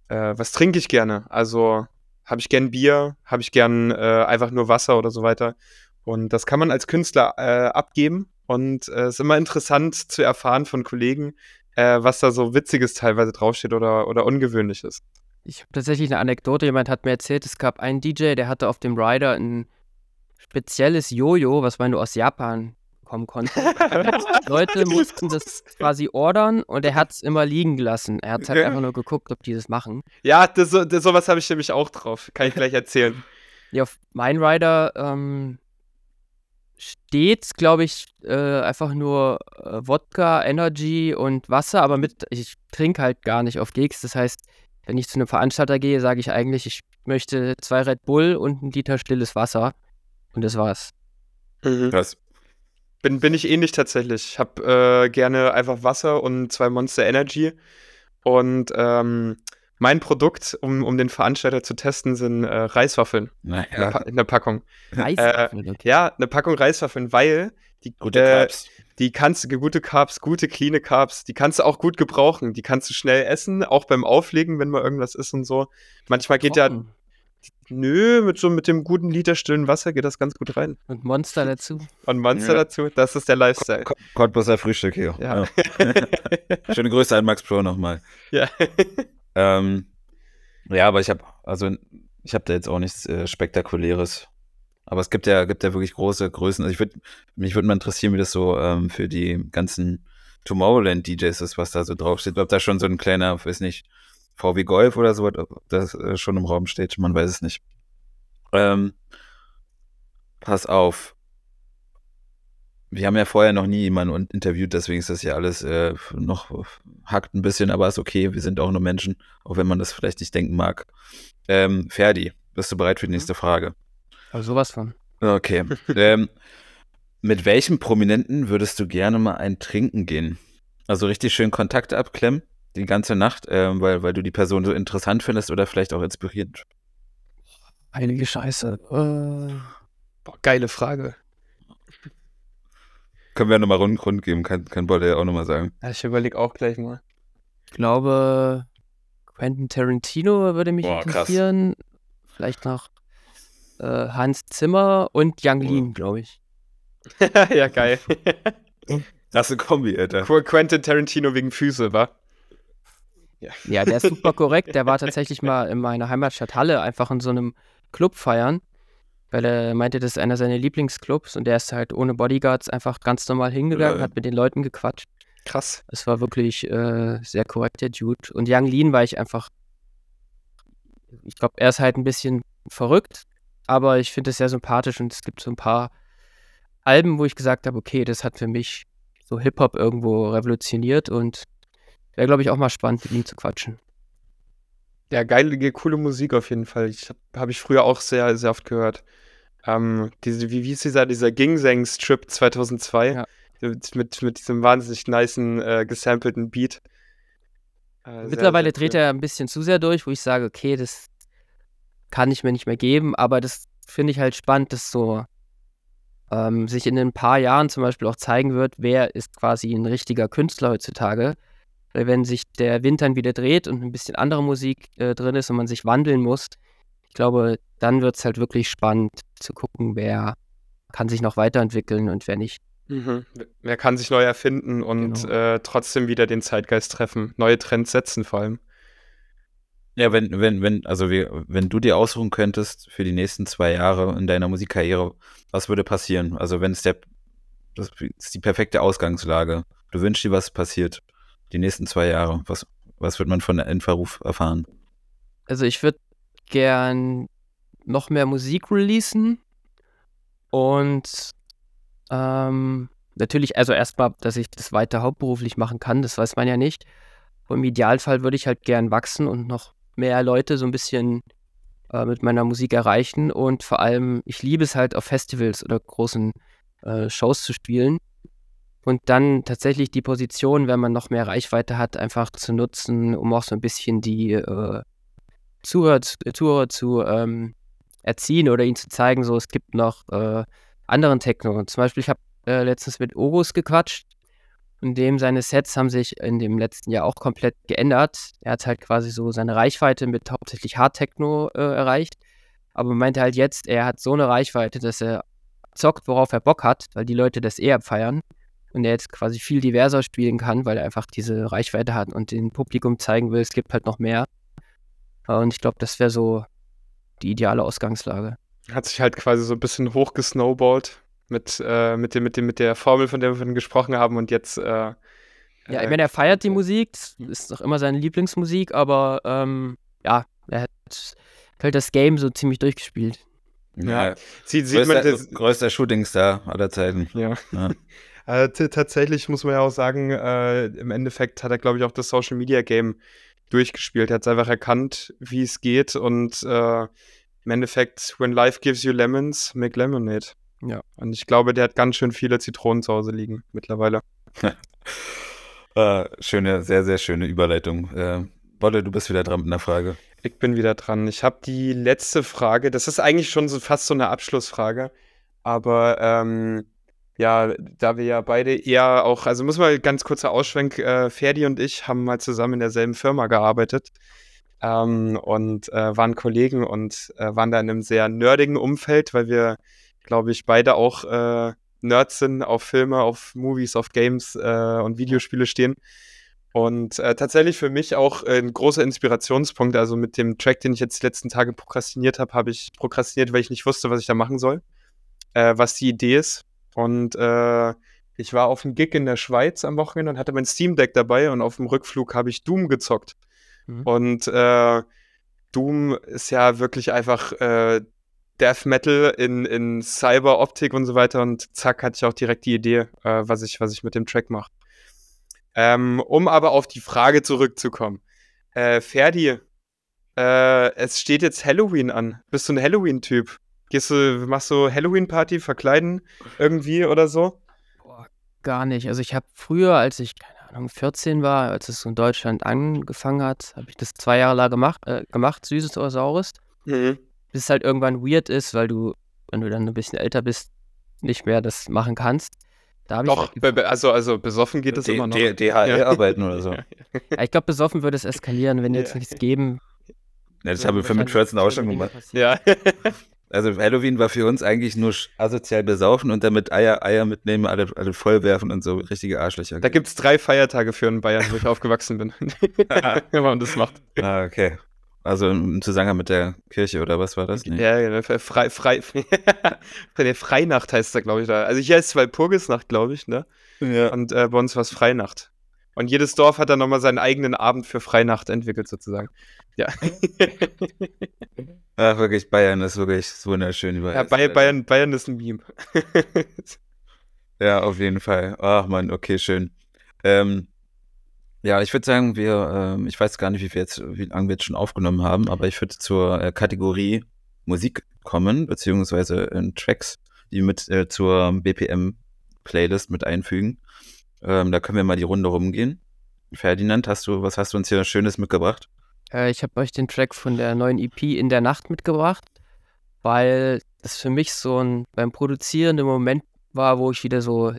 äh, was trinke ich gerne? Also habe ich gern Bier, habe ich gern äh, einfach nur Wasser oder so weiter. Und das kann man als Künstler abgeben. Und es ist immer interessant zu erfahren von Kollegen, was da so Witziges teilweise draufsteht oder, oder Ungewöhnliches. Ich habe tatsächlich eine Anekdote. Jemand hat mir erzählt, es gab einen DJ, der hatte auf dem Rider ein spezielles Jojo, was man nur aus Japan bekommen konnte. Leute mussten das quasi ordern und er hat es immer liegen gelassen. Er hat halt einfach nur geguckt, ob die das machen. Ja, das, so- das, sowas habe ich nämlich auch drauf. Kann ich gleich erzählen. Ja, auf mein Rider ähm, steht, glaube ich, äh, einfach nur äh, Wodka, Energy und Wasser, aber mit, ich trinke halt gar nicht auf Gigs. Das heißt, wenn ich zu einem Veranstalter gehe, sage ich eigentlich, ich möchte zwei Red Bull und ein Liter stilles Wasser. Und das war's. Krass. Bin, bin ich ähnlich tatsächlich. Ich habe äh, gerne einfach Wasser und zwei Monster Energy. Und ähm, mein Produkt, um, um den Veranstalter zu testen, sind äh, Reiswaffeln in, der Naja, Pa- in der Packung. Reiswaffeln, okay. Ja, eine Packung Reiswaffeln, weil die, gute äh, Carbs. Die kannst du, gute Carbs, gute, cleane Carbs, die kannst du auch gut gebrauchen. Die kannst du schnell essen, auch beim Auflegen, wenn mal irgendwas ist und so. Manchmal geht ja, Trocken. nö, mit so mit dem guten Liter stillen Wasser geht das ganz gut rein. Und Monster dazu. Und Monster Ja. dazu, das ist der Lifestyle. Ko- Cottbusser Frühstück hier. Ja. Ja. Schöne Grüße an Max Pro nochmal. Ja. Ähm, ja, aber ich habe also ich habe da jetzt auch nichts äh, Spektakuläres. Aber es gibt ja gibt ja wirklich große Größen. Also ich würde mich würde mal interessieren, wie das so ähm, für die ganzen Tomorrowland DJs ist, was da so draufsteht. Ob da schon so ein kleiner, weiß nicht, VW Golf oder so, ob das äh, schon im Raum steht, man weiß es nicht. Ähm, pass auf. Wir haben ja vorher noch nie jemanden interviewt, deswegen ist das ja alles äh, noch hackt ein bisschen, aber ist okay. Wir sind auch nur Menschen, auch wenn man das vielleicht nicht denken mag. Ähm, Ferdi, bist du bereit für die nächste Frage? Aber sowas von. Okay. ähm, mit welchem Prominenten würdest du gerne mal ein Trinken gehen? Also richtig schön Kontakte abklemmen, die ganze Nacht, ähm, weil, weil du die Person so interessant findest oder vielleicht auch inspirierend. Heilige Scheiße. Äh, Boah, geile Frage. Können wir nochmal Rund, Grund geben, kann, kann Bolle ja auch nochmal sagen. Ja, ich überlege auch gleich mal. ich glaube, Quentin Tarantino würde mich Boah, krass. interessieren. Vielleicht noch äh, Hans Zimmer und Yang. Lin, glaube ich. ja, geil. Krasse Kombi, Alter. Quentin Tarantino wegen Füße, wa? Ja, der ist super korrekt. Der war tatsächlich mal in meiner Heimatstadt Halle einfach in so einem Club feiern, weil er meinte, das ist einer seiner Lieblingsclubs und der ist halt ohne Bodyguards einfach ganz normal hingegangen, Lol. hat mit den Leuten gequatscht. Krass. Es war wirklich äh, sehr korrekt, der Dude. Und Yang Lin war ich einfach, ich glaube, er ist halt ein bisschen verrückt, aber ich finde es sehr sympathisch und es gibt so ein paar Alben, wo ich gesagt habe, okay, das hat für mich so Hip-Hop irgendwo revolutioniert und wäre, glaube ich, auch mal spannend, mit ihm zu quatschen. Ja, geile, coole Musik auf jeden Fall. Ich habe hab ich früher auch sehr, sehr oft gehört. Ähm, diese, wie, wie hieß dieser, dieser Gingsang-Strip 2002? Ja. Mit, mit, diesem wahnsinnig nicen, äh, gesampelten Beat. Äh, sehr, Mittlerweile sehr dreht cool. er ein bisschen zu sehr durch, wo ich sage, okay, das kann ich mir nicht mehr geben, aber das finde ich halt spannend, dass so ähm, sich in ein paar Jahren zum Beispiel auch zeigen wird, wer ist quasi ein richtiger Künstler heutzutage. Weil wenn sich der Wind dann wieder dreht und ein bisschen andere Musik äh, drin ist und man sich wandeln muss, ich glaube, dann wird es halt wirklich spannend zu gucken, wer kann sich noch weiterentwickeln und wer nicht. Mhm. Wer kann sich neu erfinden und Genau. äh, trotzdem wieder den Zeitgeist treffen, neue Trends setzen vor allem. Ja, wenn, wenn, wenn, also wir, wenn du dir ausruhen könntest für die nächsten zwei Jahre in deiner Musikkarriere, was würde passieren? Also wenn es der, das ist die perfekte Ausgangslage. Du wünschst dir, was passiert die nächsten zwei Jahre. Was, was wird man von Endverruf erfahren? Also ich würde gern noch mehr Musik releasen und ähm, natürlich, also erstmal, dass ich das weiter hauptberuflich machen kann, das weiß man ja nicht. Und Im Idealfall würde ich halt gern wachsen und noch mehr Leute so ein bisschen äh, mit meiner Musik erreichen. Und vor allem, ich liebe es halt auf Festivals oder großen äh, Shows zu spielen. Und dann tatsächlich die Position, wenn man noch mehr Reichweite hat, einfach zu nutzen, um auch so ein bisschen die äh, Zuhörer, Zuhörer zu ähm, erziehen oder ihnen zu zeigen, so es gibt noch äh, anderen Techno. Zum Beispiel, ich habe äh, letztens mit Orus gequatscht und dem seine Sets haben sich in dem letzten Jahr auch komplett geändert. Er hat halt quasi so seine Reichweite mit hauptsächlich Hard Techno äh, erreicht, aber meinte halt jetzt, er hat so eine Reichweite, dass er zockt, worauf er Bock hat, weil die Leute das eher feiern und er jetzt quasi viel diverser spielen kann, weil er einfach diese Reichweite hat und dem Publikum zeigen will, es gibt halt noch mehr. Und ich glaube, das wäre so die ideale Ausgangslage. Hat sich halt quasi so ein bisschen hochgesnowballt mit, äh, mit, dem, mit, dem, mit der Formel, von der wir vorhin gesprochen haben und jetzt. Äh, Ja, äh, ich meine, er feiert die Musik, das ist doch immer seine Lieblingsmusik, aber ähm, ja, er hat halt das Game so ziemlich durchgespielt. Ja. Sieht, sieht man größter, das, größter Shootingstar aller Zeiten. Ja. Ja. Äh, t- tatsächlich muss man ja auch sagen, äh, im Endeffekt hat er, glaube ich, auch das Social Media Game durchgespielt. Er hat einfach erkannt, wie es geht und äh, im Endeffekt, when life gives you lemons, make lemonade. Ja. Und ich glaube, der hat ganz schön viele Zitronen zu Hause liegen mittlerweile. Äh, schöne, sehr, sehr schöne Überleitung. Äh, Bolle, du bist wieder dran mit einer Frage. Ich bin wieder dran. Ich habe die letzte Frage. Das ist eigentlich schon so fast so eine Abschlussfrage. Aber ähm, ja, da wir ja beide eher auch, also muss man ganz kurzer Ausschwenk, äh, Ferdi und ich haben mal zusammen in derselben Firma gearbeitet ähm, und äh, waren Kollegen und äh, waren da in einem sehr nerdigen Umfeld, weil wir, glaube ich, beide auch äh, Nerds sind, auf Filme, auf Movies, auf Games äh, und Videospiele stehen. Und äh, tatsächlich für mich auch ein großer Inspirationspunkt. Also mit dem Track, den ich jetzt die letzten Tage prokrastiniert habe, habe ich prokrastiniert, weil ich nicht wusste, was ich da machen soll, äh, was die Idee ist. Und äh, ich war auf einem Gig in der Schweiz am Wochenende und hatte mein Steam Deck dabei und auf dem Rückflug habe ich Doom gezockt. Mhm. Und äh, Doom ist ja wirklich einfach äh, Death Metal in, in Cyber-Optik und so weiter. Und zack, hatte ich auch direkt die Idee, äh, was, ich, was ich mit dem Track mache. Ähm, um aber auf die Frage zurückzukommen. Äh, Ferdi, äh, es steht jetzt Halloween an. Bist du ein Halloween-Typ? Gehst du, machst du Halloween-Party, verkleiden irgendwie oder so? Boah, gar nicht. Also ich habe früher, als ich, keine Ahnung, 14 war, als es in Deutschland angefangen hat, habe ich das zwei Jahre lang gemacht, äh, gemacht Süßes oder Saures. Mhm. Bis es halt irgendwann weird ist, weil du, wenn du dann ein bisschen älter bist, nicht mehr das machen kannst. Da Doch, halt also, also besoffen geht es immer noch. DHL-Arbeiten oder so. Ja, ich glaube, besoffen würde es eskalieren, wenn jetzt nichts geben. Ja, das habe ich für mit 14 auch schon gemacht. Ja. Also Halloween war für uns eigentlich nur asozial besaufen und damit Eier, Eier mitnehmen, alle, alle vollwerfen und so richtige Arschlöcher. Da gibt es drei Feiertage für in Bayern, wo ich aufgewachsen bin. Wenn man das macht. Ah, okay. Also im Zusammenhang mit der Kirche oder was war das? Nee. Ja, ja, frei, frei, der Freinacht heißt da, glaube ich. Da. Also hier heißt es Walpurgisnacht, glaube ich, ne? Ja. Und äh, bei uns war es Freinacht. Und jedes Dorf hat dann nochmal seinen eigenen Abend für Freinacht entwickelt, sozusagen. Ja. Ach, wirklich, Bayern ist wirklich wunderschön überall. Ja, Bayern, Bayern, Bayern ist ein Meme. ja, auf jeden Fall. Ach man, okay, schön. Ähm, ja, ich würde sagen, wir, äh, ich weiß gar nicht, wie, wir jetzt, wie lange wir jetzt schon aufgenommen haben, aber ich würde zur äh, Kategorie Musik kommen, beziehungsweise äh, Tracks, die mit äh, zur BPM-Playlist mit einfügen. Ähm, da können wir mal die Runde rumgehen. Ferdinand, hast du, was hast du uns hier Schönes mitgebracht? Äh, ich habe euch den Track von der neuen EP in der Nacht mitgebracht, weil das für mich so ein beim Produzieren im Moment war, wo ich wieder so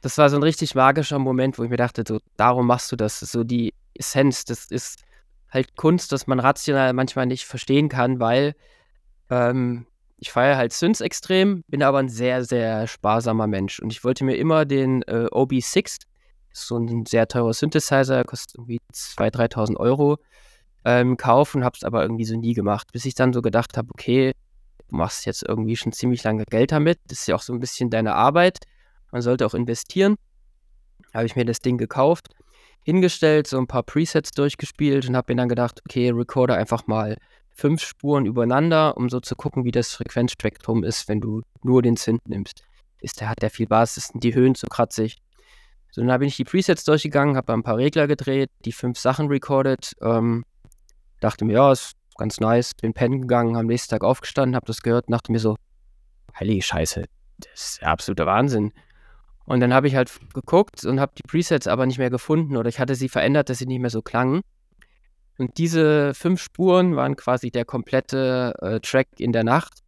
das war so ein richtig magischer Moment, wo ich mir dachte, so, darum machst du das. So die Essenz, das ist halt Kunst, dass man rational manchmal nicht verstehen kann, weil ähm, ich feiere halt Synths extrem, bin aber ein sehr, sehr sparsamer Mensch. Und ich wollte mir immer den äh, OB6, so ein sehr teurer Synthesizer, kostet irgendwie 2.000, 3.000 Euro, ähm, kaufen, hab's aber irgendwie so nie gemacht. Bis ich dann so gedacht habe, okay, du machst jetzt irgendwie schon ziemlich lange Geld damit, das ist ja auch so ein bisschen deine Arbeit man sollte auch investieren. Habe ich mir das Ding gekauft, hingestellt, so ein paar Presets durchgespielt und habe mir dann gedacht, okay, recorde einfach mal fünf Spuren übereinander, um so zu gucken, wie das Frequenzspektrum ist, wenn du nur den Synth nimmst. Ist der, hat der viel Bass, sind die Höhen zu kratzig. So, dann bin ich die Presets durchgegangen, habe ein paar Regler gedreht, die fünf Sachen recorded, ähm, dachte mir, ja, ist ganz nice, bin pennen gegangen, am nächsten Tag aufgestanden, habe das gehört und dachte mir so, heilige Scheiße, das ist der absolute Wahnsinn. Und dann habe ich halt geguckt und habe die Presets aber nicht mehr gefunden oder ich hatte sie verändert, dass sie nicht mehr so klangen. Und diese fünf Spuren waren quasi der komplette äh, Track in der Nacht.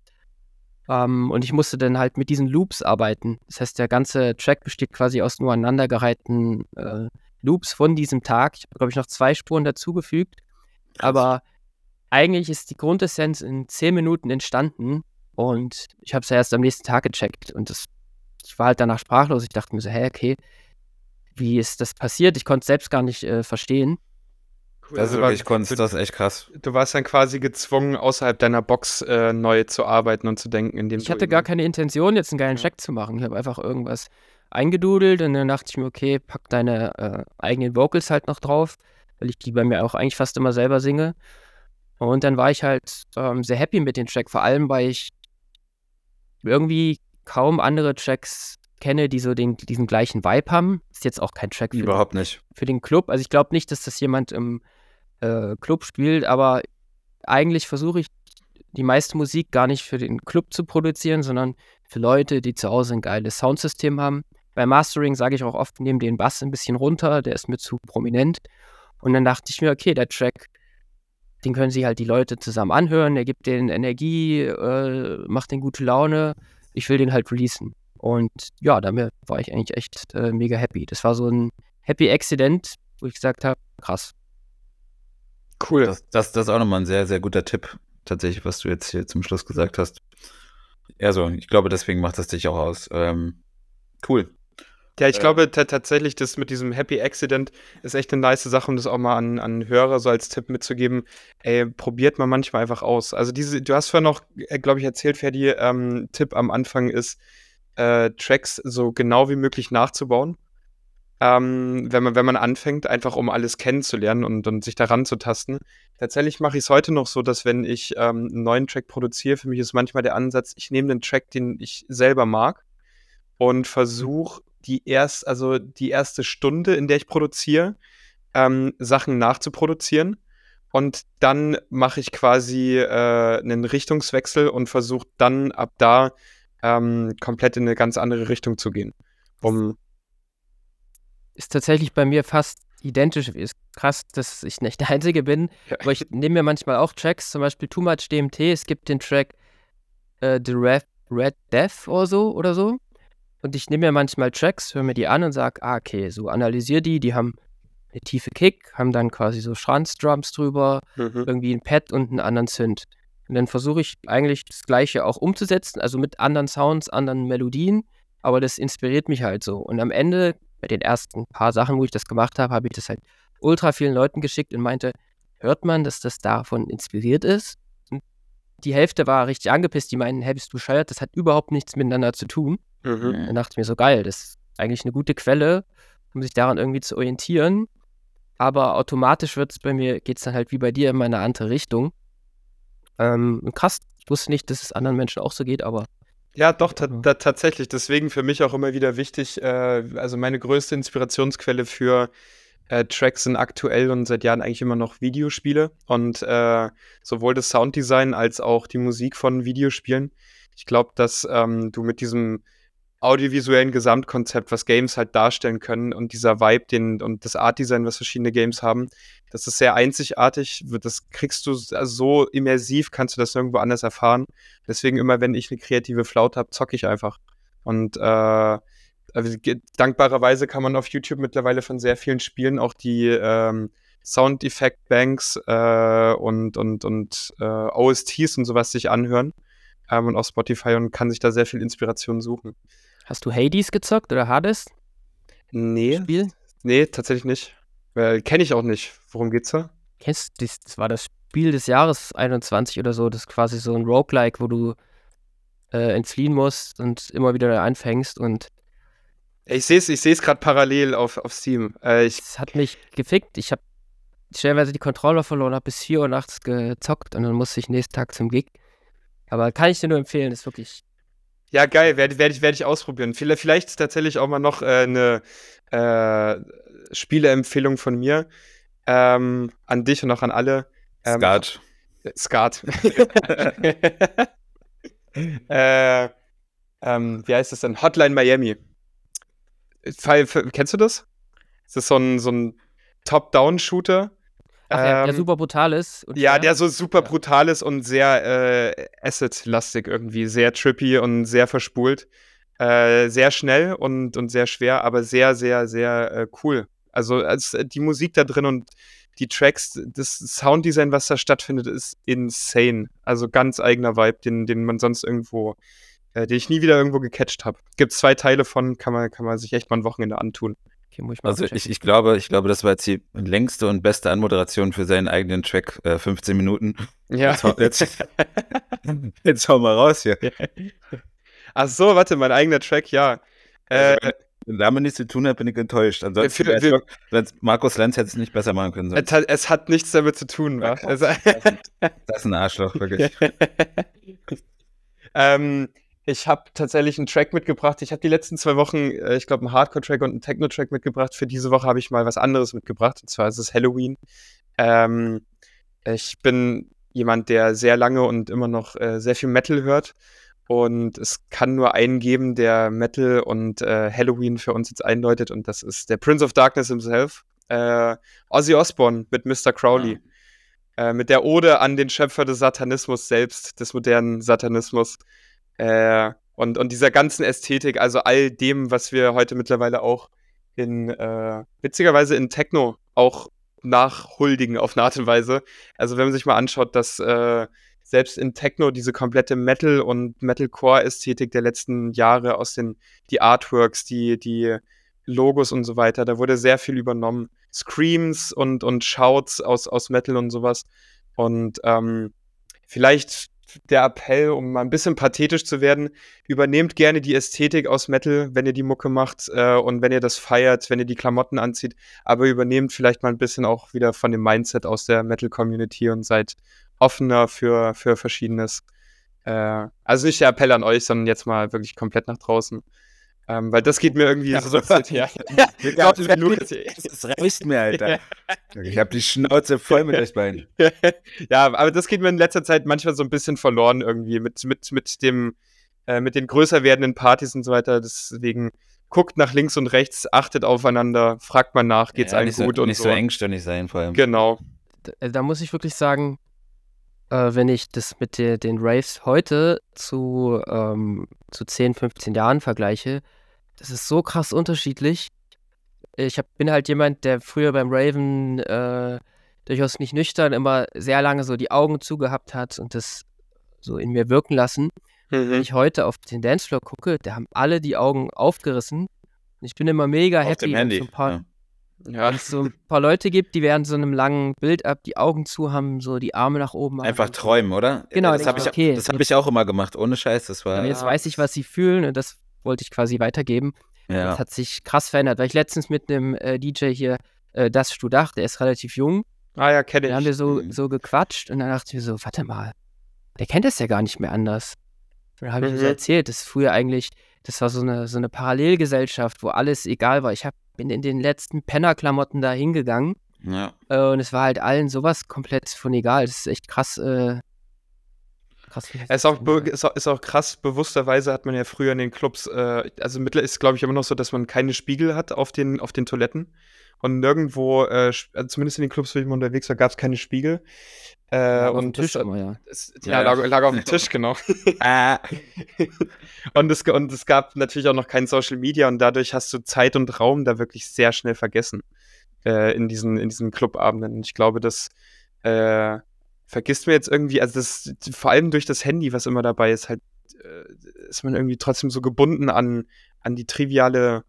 Ähm, und ich musste dann halt mit diesen Loops arbeiten. Das heißt, der ganze Track besteht quasi aus nur aneinandergereihten äh, Loops von diesem Tag. Ich habe, glaube ich, noch zwei Spuren dazugefügt. Aber eigentlich ist die Grundessenz in zehn Minuten entstanden. Und ich habe es ja erst am nächsten Tag gecheckt. Und das ich war halt danach sprachlos. Ich dachte mir so, hä, okay, wie ist das passiert? Ich konnte es selbst gar nicht äh, verstehen. Cool. Das ist also wirklich Kunst, das ist echt krass. Du warst dann quasi gezwungen, außerhalb deiner Box äh, neu zu arbeiten und zu denken. Indem ich hatte gar keine Intention, jetzt einen geilen ja. Check zu machen. Ich habe einfach irgendwas eingedudelt und dann dachte ich mir, okay, pack deine äh, eigenen Vocals halt noch drauf, weil ich die bei mir auch eigentlich fast immer selber singe. Und dann war ich halt ähm, sehr happy mit dem Track, vor allem weil ich irgendwie kaum andere Tracks kenne, die so den, diesen gleichen Vibe haben. Ist jetzt auch kein Track für, Überhaupt nicht. für den Club. Also ich glaube nicht, dass das jemand im äh, Club spielt, aber eigentlich versuche ich die meiste Musik gar nicht für den Club zu produzieren, sondern für Leute, die zu Hause ein geiles Soundsystem haben. Bei Mastering sage ich auch oft, nehme den Bass ein bisschen runter, der ist mir zu prominent. Und dann dachte ich mir, okay, der Track, den können sich halt die Leute zusammen anhören, der gibt denen Energie, äh, macht denen gute Laune ich will den halt releasen. Und ja, damit war ich eigentlich echt äh, mega happy. Das war so ein Happy Accident, wo ich gesagt habe, krass. Cool. Das, das, das ist auch nochmal ein sehr, sehr guter Tipp, tatsächlich, was du jetzt hier zum Schluss gesagt hast. Ja, so, ich glaube, deswegen macht das dich auch aus. Ähm, cool. Ja, ich äh, glaube tatsächlich, das mit diesem Happy Accident ist echt eine nice Sache, um das auch mal an, an Hörer so als Tipp mitzugeben. Ey, probiert man manchmal einfach aus. Also diese, du hast vorhin noch, äh, glaube ich, erzählt, Ferdi, ähm, Tipp am Anfang ist, äh, Tracks so genau wie möglich nachzubauen ähm, wenn, man, wenn man anfängt, einfach um alles kennenzulernen und, und sich daran zu tasten. Tatsächlich mache ich es heute noch so, dass wenn ich ähm, einen neuen Track produziere, für mich ist manchmal der Ansatz, ich nehme einen Track, den ich selber mag und versuche die erst, also die erste Stunde, in der ich produziere, ähm, Sachen nachzuproduzieren. Und dann mache ich quasi äh, einen Richtungswechsel und versuche dann ab da ähm, komplett in eine ganz andere Richtung zu gehen. Um ist tatsächlich bei mir fast identisch. Ist krass, dass ich nicht der Einzige bin. Ja. Aber ich nehme mir manchmal auch Tracks, zum Beispiel Too Much DMT. Es gibt den Track äh, The Red, Red Death oder so oder so. Und ich nehme mir manchmal Tracks, höre mir die an und sage, ah, okay, so analysiere die, die haben eine tiefe Kick, haben dann quasi so Schranzdrums drüber, mhm. irgendwie ein Pad und einen anderen Synth. Und dann versuche ich eigentlich das Gleiche auch umzusetzen, also mit anderen Sounds, anderen Melodien, aber das inspiriert mich halt so. Und am Ende bei den ersten paar Sachen, wo ich das gemacht habe, habe ich das halt ultra vielen Leuten geschickt und meinte, hört man, dass das davon inspiriert ist? Und die Hälfte war richtig angepisst, die meinten, hey, bist du bescheuert, das hat überhaupt nichts miteinander zu tun. Mhm. Dann dachte ich mir so, geil, das ist eigentlich eine gute Quelle, um sich daran irgendwie zu orientieren. Aber automatisch wird es bei mir, geht es dann halt wie bei dir in meine andere Richtung. Ähm, krass, ich wusste nicht, dass es anderen Menschen auch so geht, aber ja, doch, ta ta tatsächlich. Deswegen für mich auch immer wieder wichtig. Äh, also meine größte Inspirationsquelle für äh, Tracks sind aktuell und seit Jahren eigentlich immer noch Videospiele und äh, sowohl das Sounddesign als auch die Musik von Videospielen. Ich glaube, dass ähm, du mit diesem audiovisuellen Gesamtkonzept, was Games halt darstellen können und dieser Vibe den, und das Artdesign, was verschiedene Games haben, das ist sehr einzigartig. Das kriegst du also so immersiv, kannst du das nirgendwo anders erfahren. Deswegen immer, wenn ich eine kreative Flaute habe, zocke ich einfach. Und äh, also, dankbarerweise kann man auf YouTube mittlerweile von sehr vielen Spielen auch die ähm, Soundeffekt-Banks äh, und, und, und äh, OSTs und sowas sich anhören ähm, und auf Spotify und kann sich da sehr viel Inspiration suchen. Hast du Hades gezockt oder Hades? Nee. Spiel? Nee, tatsächlich nicht. Äh, Kenne ich auch nicht. Worum geht's da? Kennst du das? Das war das Spiel des Jahres 21 oder so. Das ist quasi so ein Roguelike, wo du äh, entfliehen musst und immer wieder einfängst und. Ich sehe es ich gerade parallel auf, auf Steam. Äh, es hat mich gefickt. Ich habe stellenweise die Controller verloren, habe bis 4 Uhr nachts gezockt und dann musste ich nächsten Tag zum Gig. Aber kann ich dir nur empfehlen, ist wirklich ja, geil, werde werd ich, werd ich ausprobieren. Vielleicht, vielleicht tatsächlich auch mal noch äh, eine äh, Spieleempfehlung von mir ähm, an dich und auch an alle. Ähm, Skat. Skat. äh, ähm, wie heißt das denn? Hotline Miami. Kennst du das? Das ist so ein, so ein Top-Down-Shooter Ach, ja, der ähm, super brutal ist. ja, der so super brutal ist und sehr äh, Acid-lastig irgendwie. Sehr trippy und sehr verspult. Äh, sehr schnell und, und sehr schwer, aber sehr, sehr, sehr äh, cool. Also, also die Musik da drin und die Tracks, das Sounddesign, was da stattfindet, ist insane. Also ganz eigener Vibe, den, den man sonst irgendwo, äh, den ich nie wieder irgendwo gecatcht habe. Gibt zwei Teile von, kann man, kann man sich echt mal ein Wochenende antun. Okay, muss ich mal also ich, ich, glaube, ich glaube, das war jetzt die längste und beste Anmoderation für seinen eigenen Track, äh, 15 Minuten. Ja. Jetzt, jetzt, jetzt hau mal raus hier. Ach so, warte, mein eigener Track, ja. Also, äh, wenn damit nichts zu tun hat, bin ich enttäuscht. Ansonsten, für, für, Markus Lenz hätte es nicht besser machen können. Es hat, es hat, nichts damit zu tun, wa? Also, das, ist, das ist ein Arschloch, wirklich. ähm, ich habe tatsächlich einen Track mitgebracht. Ich habe die letzten zwei Wochen, äh, ich glaube, einen Hardcore-Track und einen Techno-Track mitgebracht. Für diese Woche habe ich mal was anderes mitgebracht. Und zwar ist es Halloween. Ähm, ich bin jemand, der sehr lange und immer noch äh, sehr viel Metal hört. Und es kann nur einen geben, der Metal und äh, Halloween für uns jetzt einläutet. Und das ist der Prince of Darkness himself, äh, Ozzy Osbourne mit Mr. Crowley. Ja. Äh, mit der Ode an den Schöpfer des Satanismus selbst, des modernen Satanismus. Äh, Und, und dieser ganzen Ästhetik, also all dem, was wir heute mittlerweile auch in, äh, witzigerweise in Techno auch nachhuldigen auf eine Art und Weise. Also wenn man sich mal anschaut, dass äh, selbst in Techno diese komplette Metal- und Metalcore-Ästhetik der letzten Jahre aus den, die Artworks, die, die Logos und so weiter, da wurde sehr viel übernommen. Screams und, und Shouts aus, aus Metal und sowas. Und ähm, vielleicht der Appell, um mal ein bisschen pathetisch zu werden, übernehmt gerne die Ästhetik aus Metal, wenn ihr die Mucke macht äh, und wenn ihr das feiert, wenn ihr die Klamotten anzieht, aber übernehmt vielleicht mal ein bisschen auch wieder von dem Mindset aus der Metal-Community und seid offener für, für Verschiedenes. Äh, also nicht der Appell an euch, sondern jetzt mal wirklich komplett nach draußen. Ähm, weil das geht mir irgendwie ja, so. Ja, ja. Das reicht mir, Alter. Ich habe die Schnauze voll mit euch beiden. ja, aber das geht mir in letzter Zeit manchmal so ein bisschen verloren irgendwie mit, mit, mit dem, äh, mit den größer werdenden Partys und so weiter. Deswegen guckt nach links und rechts, achtet aufeinander, fragt mal nach, geht's ja, allen gut so, und nicht so. Nicht so engstirnig sein, vor allem. Genau. Da, da muss ich wirklich sagen, äh, wenn ich das mit der, den Raves heute zu, ähm, zu 10, 15 Jahren vergleiche, das ist so krass unterschiedlich. Ich hab, bin halt jemand, der früher beim Raven äh, durchaus nicht nüchtern immer sehr lange so die Augen zugehabt hat und das so in mir wirken lassen. Mhm. Wenn ich heute auf den Dancefloor gucke, da haben alle die Augen aufgerissen. Und ich bin immer mega auf happy. Dem Handy. So ein paar, ja. Ja. Wenn es so ein paar Leute gibt, die während so einem langen Bild ab die Augen zu haben, so die Arme nach oben. Einfach haben. träumen, oder? Genau, das habe ich, okay. hab ich auch immer gemacht, ohne Scheiß. Das war. Ja, jetzt weiß ich, was sie fühlen und das wollte ich quasi weitergeben. Ja. Das hat sich krass verändert, weil ich letztens mit einem äh, DJ hier, äh, das Studach, der ist relativ jung. Ah ja, kenne ich. Da haben wir so, mhm. so gequatscht und dann dachte ich mir so, warte mal, der kennt das ja gar nicht mehr anders. Dann habe ich mhm. so erzählt, dass früher eigentlich, das war so eine, so eine Parallelgesellschaft, wo alles egal war. Ich hab, bin in den letzten Pennerklamotten da hingegangen. Ja. Äh, und es war halt allen sowas komplett von egal. Das ist echt krass, äh, krass. Es ist auch, ist, auch, ist auch krass, bewussterweise hat man ja früher in den Clubs, äh, also mittlerweile ist glaube ich immer noch so, dass man keine Spiegel hat auf den, auf den Toiletten. Und nirgendwo, äh, also zumindest in den Clubs, wo ich mal unterwegs war, gab es keine Spiegel. Äh, und Tisch das, immer, ja. Das, ja, ja, lag, lag auf dem Tisch, genau. Ah. und, es, und es gab natürlich auch noch kein Social Media und dadurch hast du Zeit und Raum da wirklich sehr schnell vergessen äh, in diesen, in diesen Clubabenden. Und ich glaube, das äh, vergisst man jetzt irgendwie, also das, vor allem durch das Handy, was immer dabei ist, halt, äh, ist man irgendwie trotzdem so gebunden an, an die triviale,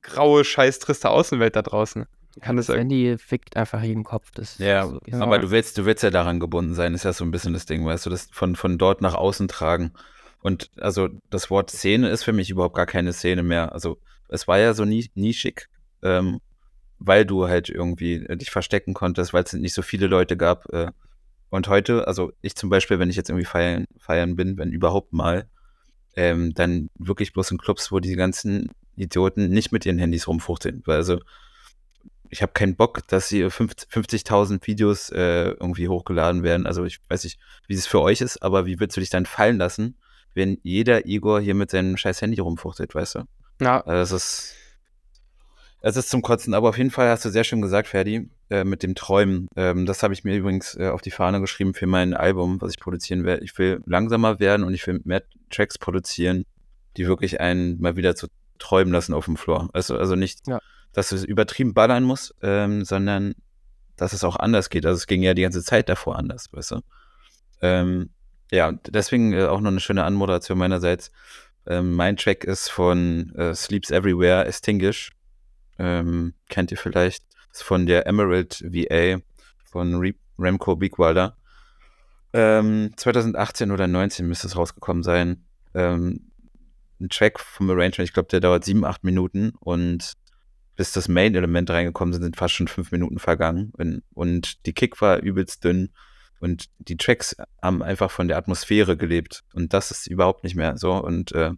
graue, scheiß triste Außenwelt da draußen. Kann das, das Handy fickt einfach jeden Kopf. Das ja, so aber du willst, du willst ja daran gebunden sein, ist ja so ein bisschen das Ding, weißt du, das von, von dort nach außen tragen. Und also das Wort Szene ist für mich überhaupt gar keine Szene mehr. Also es war ja so nie, nischig, ähm, weil du halt irgendwie äh, dich verstecken konntest, weil es nicht so viele Leute gab, äh, und heute, also ich zum Beispiel, wenn ich jetzt irgendwie feiern, feiern bin, wenn überhaupt mal, ähm, dann wirklich bloß in Clubs, wo die ganzen Idioten nicht mit ihren Handys rumfuchteln. Weil also ich habe keinen Bock, dass hier 50.000 Videos äh, irgendwie hochgeladen werden. Also ich weiß nicht, wie es für euch ist, aber wie würdest du dich dann fallen lassen, wenn jeder Igor hier mit seinem scheiß Handy rumfuchtelt, weißt du? Ja. Also das ist es ist zum Kotzen, aber auf jeden Fall hast du sehr schön gesagt, Ferdi, äh, mit dem Träumen. Ähm, das habe ich mir übrigens äh, auf die Fahne geschrieben für mein Album, was ich produzieren werde. Ich will langsamer werden und ich will mehr Tracks produzieren, die wirklich einen mal wieder zu träumen lassen auf dem Floor. Also, also nicht, ja. dass es übertrieben ballern muss, ähm, sondern dass es auch anders geht. Also es ging ja die ganze Zeit davor anders, weißt du. Ähm, ja, deswegen äh, auch noch eine schöne Anmoderation meinerseits. Ähm, mein Track ist von äh, Sleeps Everywhere, Extinguish ähm, kennt ihr vielleicht, ist von der Emerald VA von Re Remco Bigwalder. Ähm, 2018 oder 2019 müsste es rausgekommen sein. Ähm, ein Track vom Arrangement, ich glaube, der dauert sieben, acht Minuten und bis das Main-Element reingekommen sind, sind fast schon fünf Minuten vergangen. Und, und die Kick war übelst dünn und die Tracks haben einfach von der Atmosphäre gelebt. Und das ist überhaupt nicht mehr so. Und äh,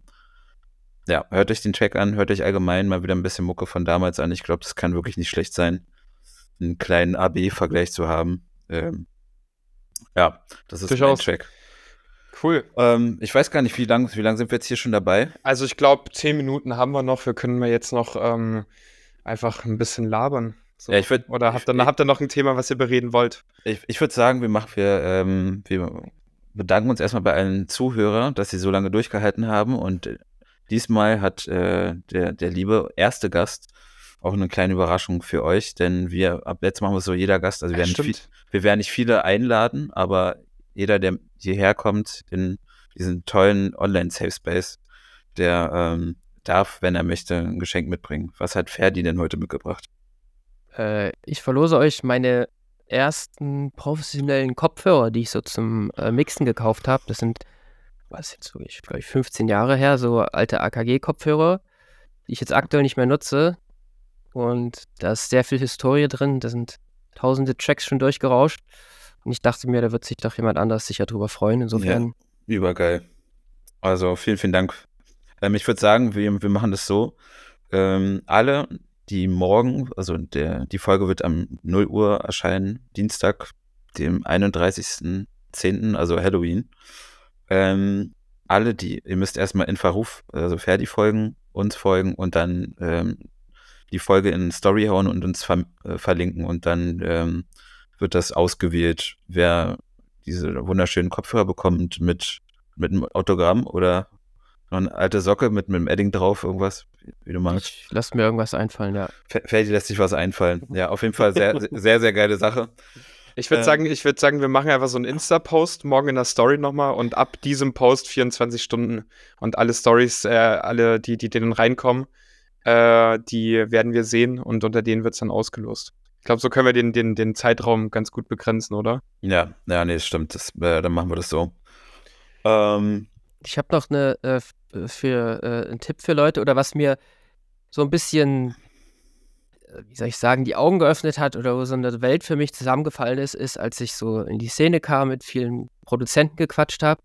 ja, hört euch den Track an, hört euch allgemein mal wieder ein bisschen Mucke von damals an. Ich glaube, das kann wirklich nicht schlecht sein, einen kleinen AB-Vergleich zu haben. Ähm, ja, das ist Durchaus. mein Track. Cool. Ähm, ich weiß gar nicht, wie lange wie lang sind wir jetzt hier schon dabei? Also ich glaube, zehn Minuten haben wir noch. Wir können mal jetzt noch ähm, einfach ein bisschen labern. So. Ja, ich würd, Oder habt ihr, habt ihr noch ein Thema, was ihr bereden wollt? Ich, ich würde sagen, wir machen wir, ähm, wir bedanken uns erstmal bei allen Zuhörern, dass sie so lange durchgehalten haben. Und diesmal hat äh, der, der liebe erste Gast auch eine kleine Überraschung für euch, denn wir, ab jetzt machen wir so jeder Gast, also wir, werden, viel, wir werden nicht viele einladen, aber jeder, der hierher kommt in diesen tollen Online-Safe Space, der ähm, darf, wenn er möchte, ein Geschenk mitbringen. Was hat Ferdi denn heute mitgebracht? Äh, ich verlose euch meine ersten professionellen Kopfhörer, die ich so zum äh, Mixen gekauft habe. Das sind, was jetzt glaube ich, 15 Jahre her, so alte AKG-Kopfhörer, die ich jetzt aktuell nicht mehr nutze. Und da ist sehr viel Historie drin. Da sind tausende Tracks schon durchgerauscht. Und ich dachte mir, da wird sich doch jemand anders sicher drüber freuen. Insofern. Ja, übergeil. Also vielen, vielen Dank. Ähm, ich würde sagen, wir, wir machen das so. Ähm, alle, die morgen, also der, die Folge wird am 0 Uhr erscheinen, Dienstag, dem 31.10., also Halloween. Ähm, alle, die, ihr müsst erstmal in Verruf, also Ferdi folgen, uns folgen und dann ähm, die Folge in Story hauen und uns ver äh, verlinken und dann ähm, wird das ausgewählt, wer diese wunderschönen Kopfhörer bekommt mit, mit einem Autogramm oder noch eine alte Socke mit, mit einem Edding drauf, irgendwas, wie du magst. Ich lass mir irgendwas einfallen, ja. Ferdi lässt sich was einfallen. Ja, auf jeden Fall sehr, sehr, sehr geile Sache. Ich würde ähm, sagen, ich würde sagen, wir machen einfach so einen Insta-Post morgen in der Story nochmal und ab diesem Post 24 Stunden und alle Stories, äh, alle, die, die denen reinkommen, äh, die werden wir sehen und unter denen wird es dann ausgelost. Ich glaube, so können wir den, den, den Zeitraum ganz gut begrenzen, oder? Ja, ja, nee, stimmt. Das, äh, dann machen wir das so. Ähm, ich habe noch eine äh, für äh, einen Tipp für Leute oder was mir so ein bisschen, äh, wie soll ich sagen, die Augen geöffnet hat oder wo so eine Welt für mich zusammengefallen ist, ist, als ich so in die Szene kam, mit vielen Produzenten gequatscht habe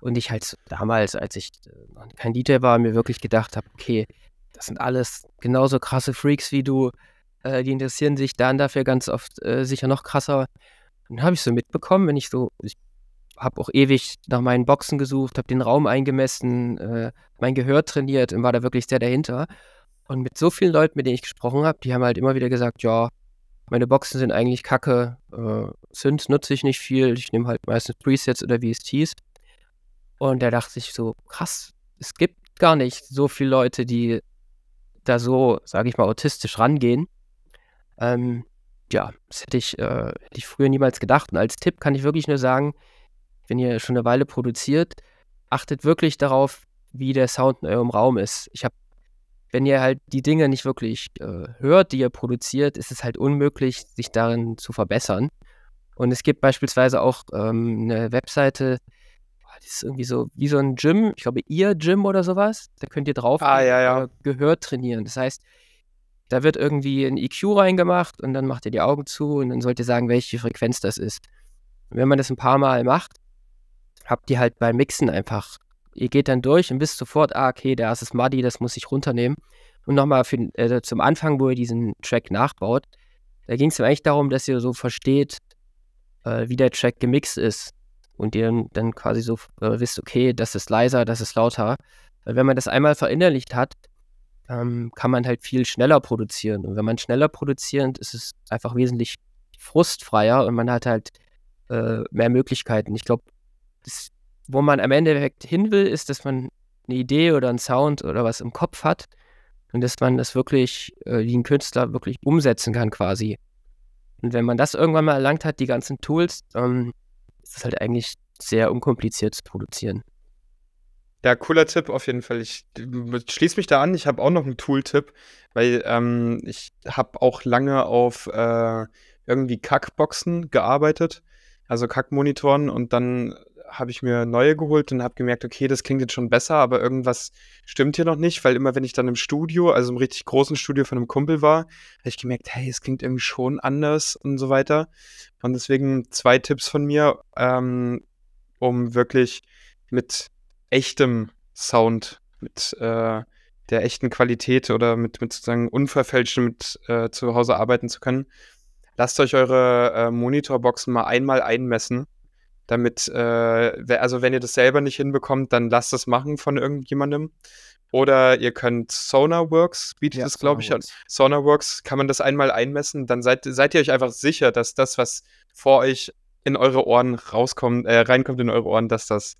und ich halt damals, als ich äh, kein DJ war, mir wirklich gedacht habe, okay, das sind alles genauso krasse Freaks wie du, äh, die interessieren sich dann dafür ganz oft äh, sicher noch krasser. Dann habe ich so mitbekommen, wenn ich so, ich habe auch ewig nach meinen Boxen gesucht, habe den Raum eingemessen, äh, mein Gehör trainiert und war da wirklich sehr dahinter. Und mit so vielen Leuten, mit denen ich gesprochen habe, die haben halt immer wieder gesagt, ja, meine Boxen sind eigentlich kacke, äh, Synth nutze ich nicht viel, ich nehme halt meistens Presets oder VSTs. Und da dachte ich so, krass, es gibt gar nicht so viele Leute, die da so, sage ich mal, autistisch rangehen. Ähm, ja, das hätte ich, äh, hätte ich früher niemals gedacht. Und als Tipp kann ich wirklich nur sagen, wenn ihr schon eine Weile produziert, achtet wirklich darauf, wie der Sound in eurem Raum ist. Ich habe, wenn ihr halt die Dinge nicht wirklich äh, hört, die ihr produziert, ist es halt unmöglich, sich darin zu verbessern. Und es gibt beispielsweise auch ähm, eine Webseite, die ist irgendwie so wie so ein Gym, ich glaube ihr Gym oder sowas. Da könnt ihr drauf ah, ja, ja. Gehör trainieren. Das heißt, da wird irgendwie ein EQ reingemacht und dann macht ihr die Augen zu und dann sollt ihr sagen, welche Frequenz das ist. Und wenn man das ein paar Mal macht, habt ihr halt beim Mixen einfach, ihr geht dann durch und wisst sofort, ah, okay, da ist es muddy, das muss ich runternehmen. Und nochmal äh, zum Anfang, wo ihr diesen Track nachbaut, da ging es eigentlich darum, dass ihr so versteht, äh, wie der Track gemixt ist. Und ihr dann quasi so äh, wisst, okay, das ist leiser, das ist lauter. Weil wenn man das einmal verinnerlicht hat, ähm, kann man halt viel schneller produzieren. Und wenn man schneller produziert, ist es einfach wesentlich frustfreier und man hat halt äh, mehr Möglichkeiten. Ich glaube, das, wo man am Ende hin will, ist, dass man eine Idee oder einen Sound oder was im Kopf hat und dass man das wirklich äh, wie ein Künstler wirklich umsetzen kann quasi. Und wenn man das irgendwann mal erlangt hat, die ganzen Tools, ähm, ist es halt eigentlich sehr unkompliziert zu produzieren. Ja, cooler Tipp auf jeden Fall. Ich schließe mich da an. Ich habe auch noch einen Tool-Tipp, weil ähm, ich habe auch lange auf äh, irgendwie Kackboxen gearbeitet, also Kackmonitoren und dann habe ich mir neue geholt und habe gemerkt, okay, das klingt jetzt schon besser, aber irgendwas stimmt hier noch nicht, weil immer wenn ich dann im Studio, also im richtig großen Studio von einem Kumpel war, habe ich gemerkt, hey, es klingt irgendwie schon anders und so weiter. Und deswegen zwei Tipps von mir, ähm, um wirklich mit echtem Sound, mit äh, der echten Qualität oder mit, mit sozusagen unverfälschtem mit äh, zu Hause arbeiten zu können. Lasst euch eure äh, Monitorboxen mal einmal einmessen damit, äh, also wenn ihr das selber nicht hinbekommt, dann lasst das machen von irgendjemandem. Oder ihr könnt Sonarworks, bietet ja, das, glaube ich, an. Sonarworks kann man das einmal einmessen, dann seid, seid ihr euch einfach sicher, dass das, was vor euch in eure Ohren rauskommt, äh, reinkommt in eure Ohren, dass das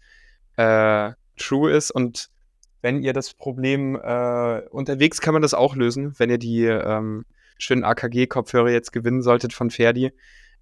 äh, true ist. Und wenn ihr das Problem äh, unterwegs kann man das auch lösen, wenn ihr die ähm, schönen AKG-Kopfhörer jetzt gewinnen solltet von Ferdi,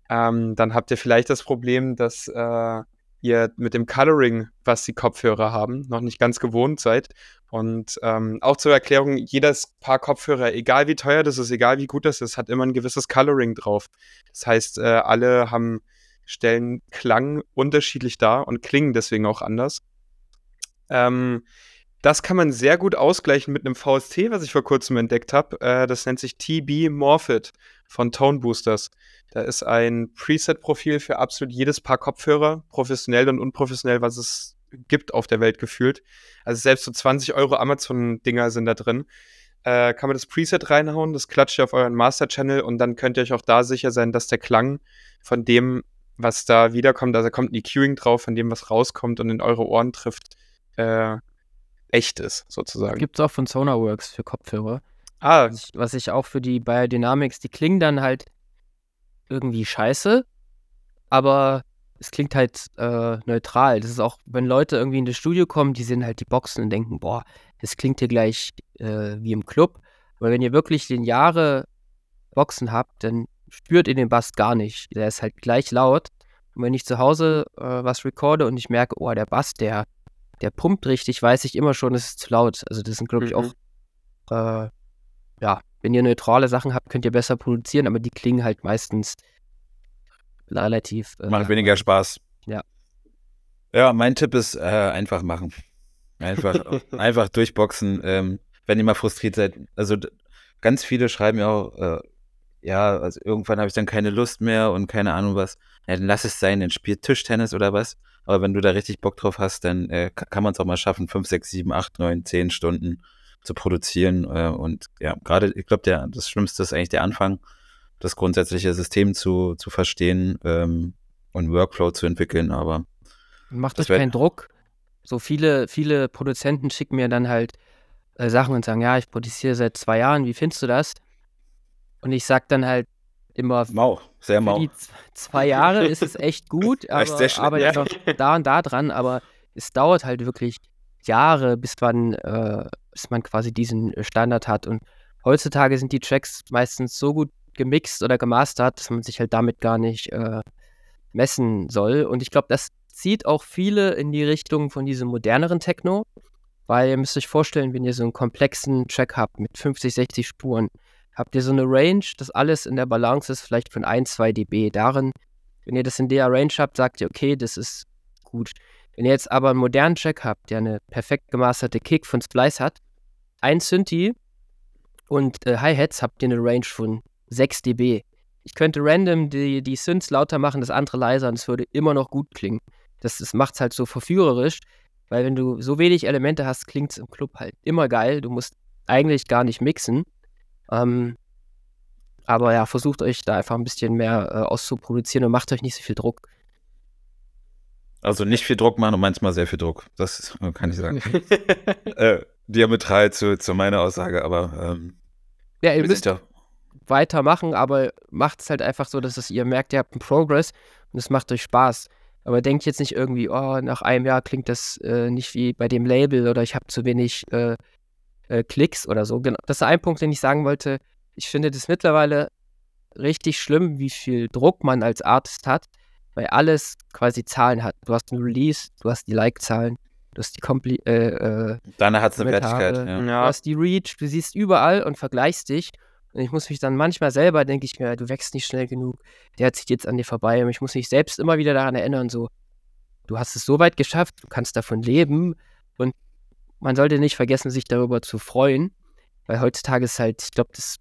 ähm, dann habt ihr vielleicht das Problem, dass äh, ihr mit dem Coloring, was die Kopfhörer haben, noch nicht ganz gewohnt seid. Und ähm, auch zur Erklärung, jedes Paar Kopfhörer, egal wie teuer das ist, egal wie gut das ist, hat immer ein gewisses Coloring drauf. Das heißt, äh, alle haben stellen Klang unterschiedlich dar und klingen deswegen auch anders. Ähm, das kann man sehr gut ausgleichen mit einem VST, was ich vor kurzem entdeckt habe. Äh, das nennt sich TB Morphit von Tone Boosters. Da ist ein Preset-Profil für absolut jedes Paar Kopfhörer, professionell und unprofessionell, was es gibt auf der Welt gefühlt. Also selbst so 20 Euro Amazon-Dinger sind da drin. Äh, kann man das Preset reinhauen, das klatscht ihr auf euren Master-Channel und dann könnt ihr euch auch da sicher sein, dass der Klang von dem, was da wiederkommt, also kommt ein EQing drauf, von dem, was rauskommt und in eure Ohren trifft, äh, echt ist, sozusagen. Gibt es auch von Sonarworks für Kopfhörer. Ah. Was ich, auch für die Biodynamics, die klingen dann halt irgendwie scheiße, aber es klingt halt äh, neutral. Das ist auch, wenn Leute irgendwie in das Studio kommen, die sehen halt die Boxen und denken, boah, das klingt hier gleich äh, wie im Club. Aber wenn ihr wirklich den Jahre Boxen habt, dann spürt ihr den Bass gar nicht. Der ist halt gleich laut. Und wenn ich zu Hause äh, was recorde und ich merke, oh, der Bass, der, der pumpt richtig, weiß ich immer schon, es ist zu laut. Also das sind, glaube ich, Mhm. auch, äh, ja, wenn ihr neutrale Sachen habt, könnt ihr besser produzieren, aber die klingen halt meistens relativ. Äh, Macht weniger Spaß. Ja. Ja, mein Tipp ist äh, einfach machen. Einfach, einfach durchboxen. Ähm, wenn ihr mal frustriert seid. Also ganz viele schreiben ja auch, äh, ja, also irgendwann habe ich dann keine Lust mehr und keine Ahnung was. Ja, dann lass es sein, dann spielt Tischtennis oder was. Aber wenn du da richtig Bock drauf hast, dann äh, ka- kann man es auch mal schaffen, fünf, sechs, sieben, acht, neun, zehn Stunden zu produzieren. Äh, und ja, gerade, ich glaube, das Schlimmste ist eigentlich der Anfang, das grundsätzliche System zu, zu verstehen ähm, und Workflow zu entwickeln. Aber Macht Das euch keinen Druck. So viele, viele Produzenten schicken mir dann halt äh, Sachen und sagen, ja, ich produziere seit zwei Jahren, wie findest du das? Und ich sag dann halt immer, mau, sehr mau. die zwei Jahre ist es echt gut, aber Echt sehr schlimm, arbeite ja. noch da und da dran, aber es dauert halt wirklich Jahre, bis man, äh, bis man quasi diesen Standard hat. Und heutzutage sind die Tracks meistens so gut gemixt oder gemastert, dass man sich halt damit gar nicht äh, messen soll. Und ich glaube, das zieht auch viele in die Richtung von diesem moderneren Techno, weil ihr müsst euch vorstellen, wenn ihr so einen komplexen Track habt mit 50, 60 Spuren, habt ihr so eine Range, dass alles in der Balance ist, vielleicht von 1, 2 dB. Darin, wenn ihr das in der Range habt, sagt ihr, okay, das ist gut. Wenn ihr jetzt aber einen modernen Track habt, der eine perfekt gemasterte Kick von Splice hat, ein Synthi und äh, Hi-Hats, habt ihr eine Range von 6 dB. Ich könnte random die, die Synths lauter machen, das andere leiser und es würde immer noch gut klingen. Das, das macht es halt so verführerisch, weil wenn du so wenig Elemente hast, klingt es im Club halt immer geil. Du musst eigentlich gar nicht mixen. Ähm, aber ja, versucht euch da einfach ein bisschen mehr äh, auszuproduzieren und macht euch nicht so viel Druck. Also nicht viel Druck machen und manchmal sehr viel Druck. Das ist- kann ich sagen. äh, diametral zu, zu meiner Aussage, aber ähm, Ja, ihr müsst ja weitermachen, aber macht es halt einfach so, dass es, ihr merkt, ihr habt einen Progress und es macht euch Spaß. Aber denkt jetzt nicht irgendwie, oh, nach einem Jahr klingt das äh, nicht wie bei dem Label oder ich habe zu wenig äh, äh, Klicks oder so. Genau. Das ist ein Punkt, den ich sagen wollte. Ich finde das mittlerweile richtig schlimm, wie viel Druck man als Artist hat, weil alles quasi Zahlen hat. Du hast ein Release, du hast die Like-Zahlen, du hast die Kompli äh, äh, Danach hat es eine. Wertigkeit. Ja. Du hast die Reach, du siehst überall und vergleichst dich. Und ich muss mich dann manchmal selber, denke ich mir, du wächst nicht schnell genug, der zieht jetzt an dir vorbei. Und ich muss mich selbst immer wieder daran erinnern, so, du hast es so weit geschafft, du kannst davon leben. Und man sollte nicht vergessen, sich darüber zu freuen. Weil heutzutage ist halt, ich glaube, das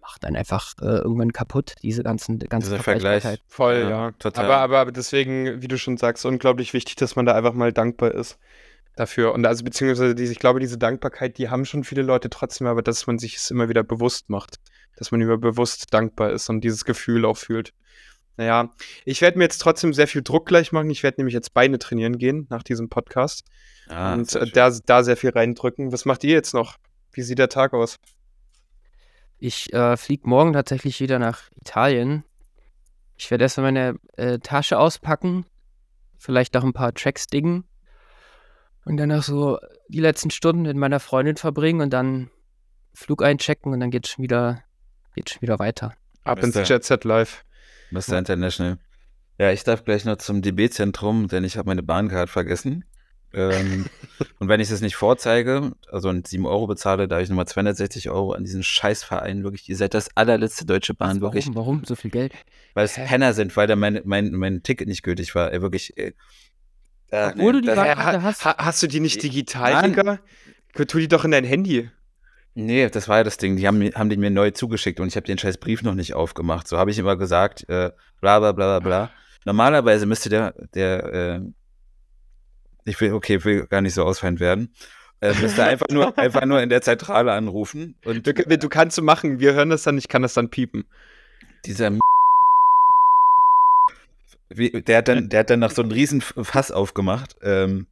macht einen einfach äh, irgendwann kaputt, diese ganzen, ganze Dieser Vergleich. Voll, Ja, ja. total. Aber, aber, aber deswegen, wie du schon sagst, unglaublich wichtig, dass man da einfach mal dankbar ist dafür. Und also beziehungsweise diese, ich glaube, diese Dankbarkeit, die haben schon viele Leute trotzdem, aber dass man sich es immer wieder bewusst macht. Dass man immer bewusst dankbar ist und dieses Gefühl auch fühlt. Naja, ich werde mir jetzt trotzdem sehr viel Druck gleich machen. Ich werde nämlich jetzt Beine trainieren gehen nach diesem Podcast Ah, und sehr äh, da, da sehr viel reindrücken. Was macht ihr jetzt noch? Wie sieht der Tag aus? Ich äh, fliege morgen tatsächlich wieder nach Italien. Ich werde erstmal meine äh, Tasche auspacken, vielleicht noch ein paar Tracks dingen und dann noch so die letzten Stunden mit meiner Freundin verbringen und dann Flug einchecken und dann geht's schon wieder, geht's schon wieder weiter. Ab ins Jet Set Live. Mr. International. Ja, ich darf gleich noch zum DB-Zentrum, denn ich habe meine Bahncard vergessen. ähm, und wenn ich das nicht vorzeige, also 7 Euro bezahle, da ich nochmal 260 Euro an diesen Scheißverein, wirklich, ihr seid das allerletzte Deutsche Bahn, warum, wirklich, warum so viel Geld? weil es Hä? Penner sind, weil da mein, mein, mein Ticket nicht gültig war. Ey, wirklich, ey. Äh, Obwohl du die das- Bahn- hast? ha, hast du die nicht digital, Digga? Tu die doch in dein Handy. Nee, das war ja das Ding. Die haben, haben die mir neu zugeschickt und ich habe den scheiß Brief noch nicht aufgemacht. So habe ich immer gesagt, äh, bla bla bla bla bla. Normalerweise müsste der, der, äh, ich will, okay, will gar nicht so ausfallend werden, äh, müsste einfach nur, einfach nur in der Zentrale anrufen und Du, du kannst du machen, wir hören das dann, ich kann das dann piepen. dieser wie, der hat dann, der hat dann noch so einen riesen Fass aufgemacht. Ähm,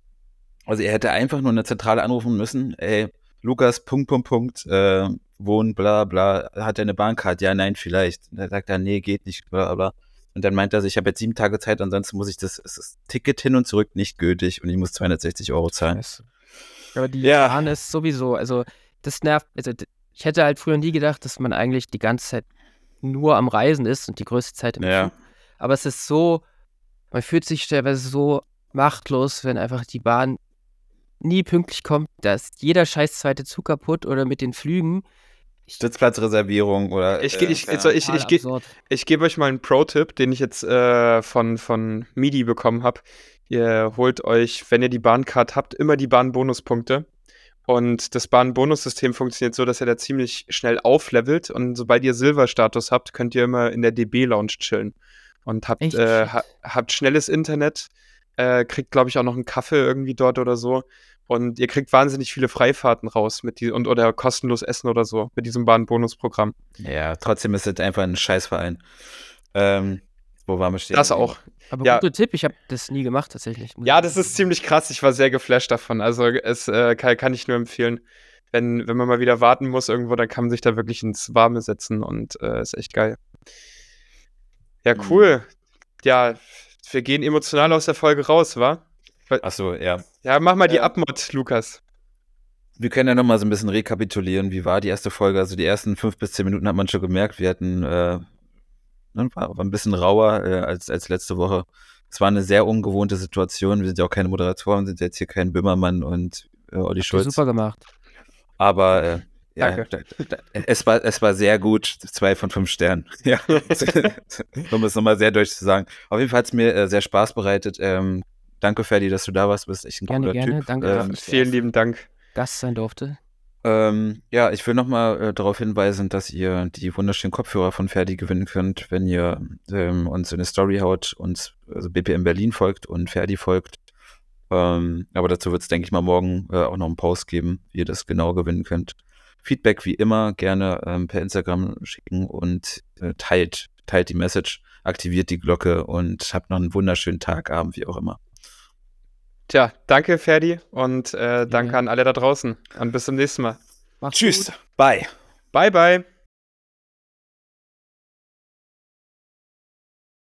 also er hätte einfach nur eine Zentrale anrufen müssen, ey, Lukas, Punkt, Punkt, Punkt, äh, wohnen, bla, bla, hat er eine Bahncard? Ja, nein, vielleicht. Und dann sagt er, nee, geht nicht, bla, bla. Und dann meint er, ich habe jetzt sieben Tage Zeit, ansonsten muss ich das, das Ticket hin und zurück nicht gültig und ich muss 260 Euro zahlen. Scheiße. Aber die Ja. Bahn ist sowieso, also das nervt, also ich hätte halt früher nie gedacht, dass man eigentlich die ganze Zeit nur am Reisen ist und die größte Zeit im Ja. Zug. Aber es ist so, man fühlt sich teilweise so machtlos, wenn einfach die Bahn nie pünktlich kommt. Da ist jeder scheiß zweite Zug kaputt oder mit den Flügen. Sitzplatzreservierung oder. Ich geh- ich- also ich- geh- absurd. Ich gebe euch mal einen Pro-Tipp, den ich jetzt äh, von, von MIDI bekommen habe. Ihr holt euch, wenn ihr die Bahncard habt, immer die Bahnbonuspunkte. Und das Bahnbonussystem funktioniert so, dass ihr da ziemlich schnell auflevelt. Und sobald ihr Silver-Status habt, könnt ihr immer in der DB-Lounge chillen. Und habt, äh, ha habt schnelles Internet, äh, kriegt, glaube ich, auch noch einen Kaffee irgendwie dort oder so. Und ihr kriegt wahnsinnig viele Freifahrten raus mit die und oder kostenlos Essen oder so mit diesem Bahnbonusprogramm. Ja, trotzdem ist es einfach ein Scheißverein. Ähm, wo waren wir stehen? Das auch. Aber Ja. guter Tipp, ich habe das nie gemacht tatsächlich. Ja, das ist ziemlich krass. Ich war sehr geflasht davon. Also es äh, kann, kann ich nur empfehlen. Wenn, wenn man mal wieder warten muss irgendwo, dann kann man sich da wirklich ins Warme setzen und äh, ist echt geil. Ja, Mhm. cool. Ja, wir gehen emotional aus der Folge raus, wa? Achso, ja. Ja, mach mal die Ja. Abmod, Lukas. Wir können ja nochmal so ein bisschen rekapitulieren. Wie war die erste Folge? Also die ersten fünf bis zehn Minuten hat man schon gemerkt. Wir hatten, äh, ne, war, ein bisschen rauer äh, als, als letzte Woche. Es war eine sehr ungewohnte Situation. Wir sind ja auch keine Moderatoren, sind jetzt hier kein Böhmermann und äh, Olli Habt Schulz. super gemacht. Aber äh, ja, da, es, war, es war sehr gut. Zwei von fünf Sternen. Ja. um es nochmal sehr deutlich zu sagen. Auf jeden Fall hat es mir äh, sehr Spaß bereitet. Ähm, danke, Ferdi, dass du da warst. Du bist echt ein Gerne, cooler gerne. Typ. Danke, Ähm, Vielen lieben Dank. Gast sein durfte. Ähm, ja, ich will nochmal äh, darauf hinweisen, dass ihr die wunderschönen Kopfhörer von Ferdi gewinnen könnt, wenn ihr ähm, uns in eine Story haut, uns also BPM Berlin folgt und Ferdi folgt. Ähm, aber dazu wird es, denke ich mal, morgen äh, auch noch einen Post geben, wie ihr das genau gewinnen könnt. Feedback wie immer gerne ähm, per Instagram schicken und äh, teilt, teilt die Message, aktiviert die Glocke und habt noch einen wunderschönen Tag, Abend, wie auch immer. Tja, danke, Ferdi, und äh, danke Gerne. an alle da draußen. Und bis zum nächsten Mal. Macht's Tschüss, gut. bye. Bye, bye.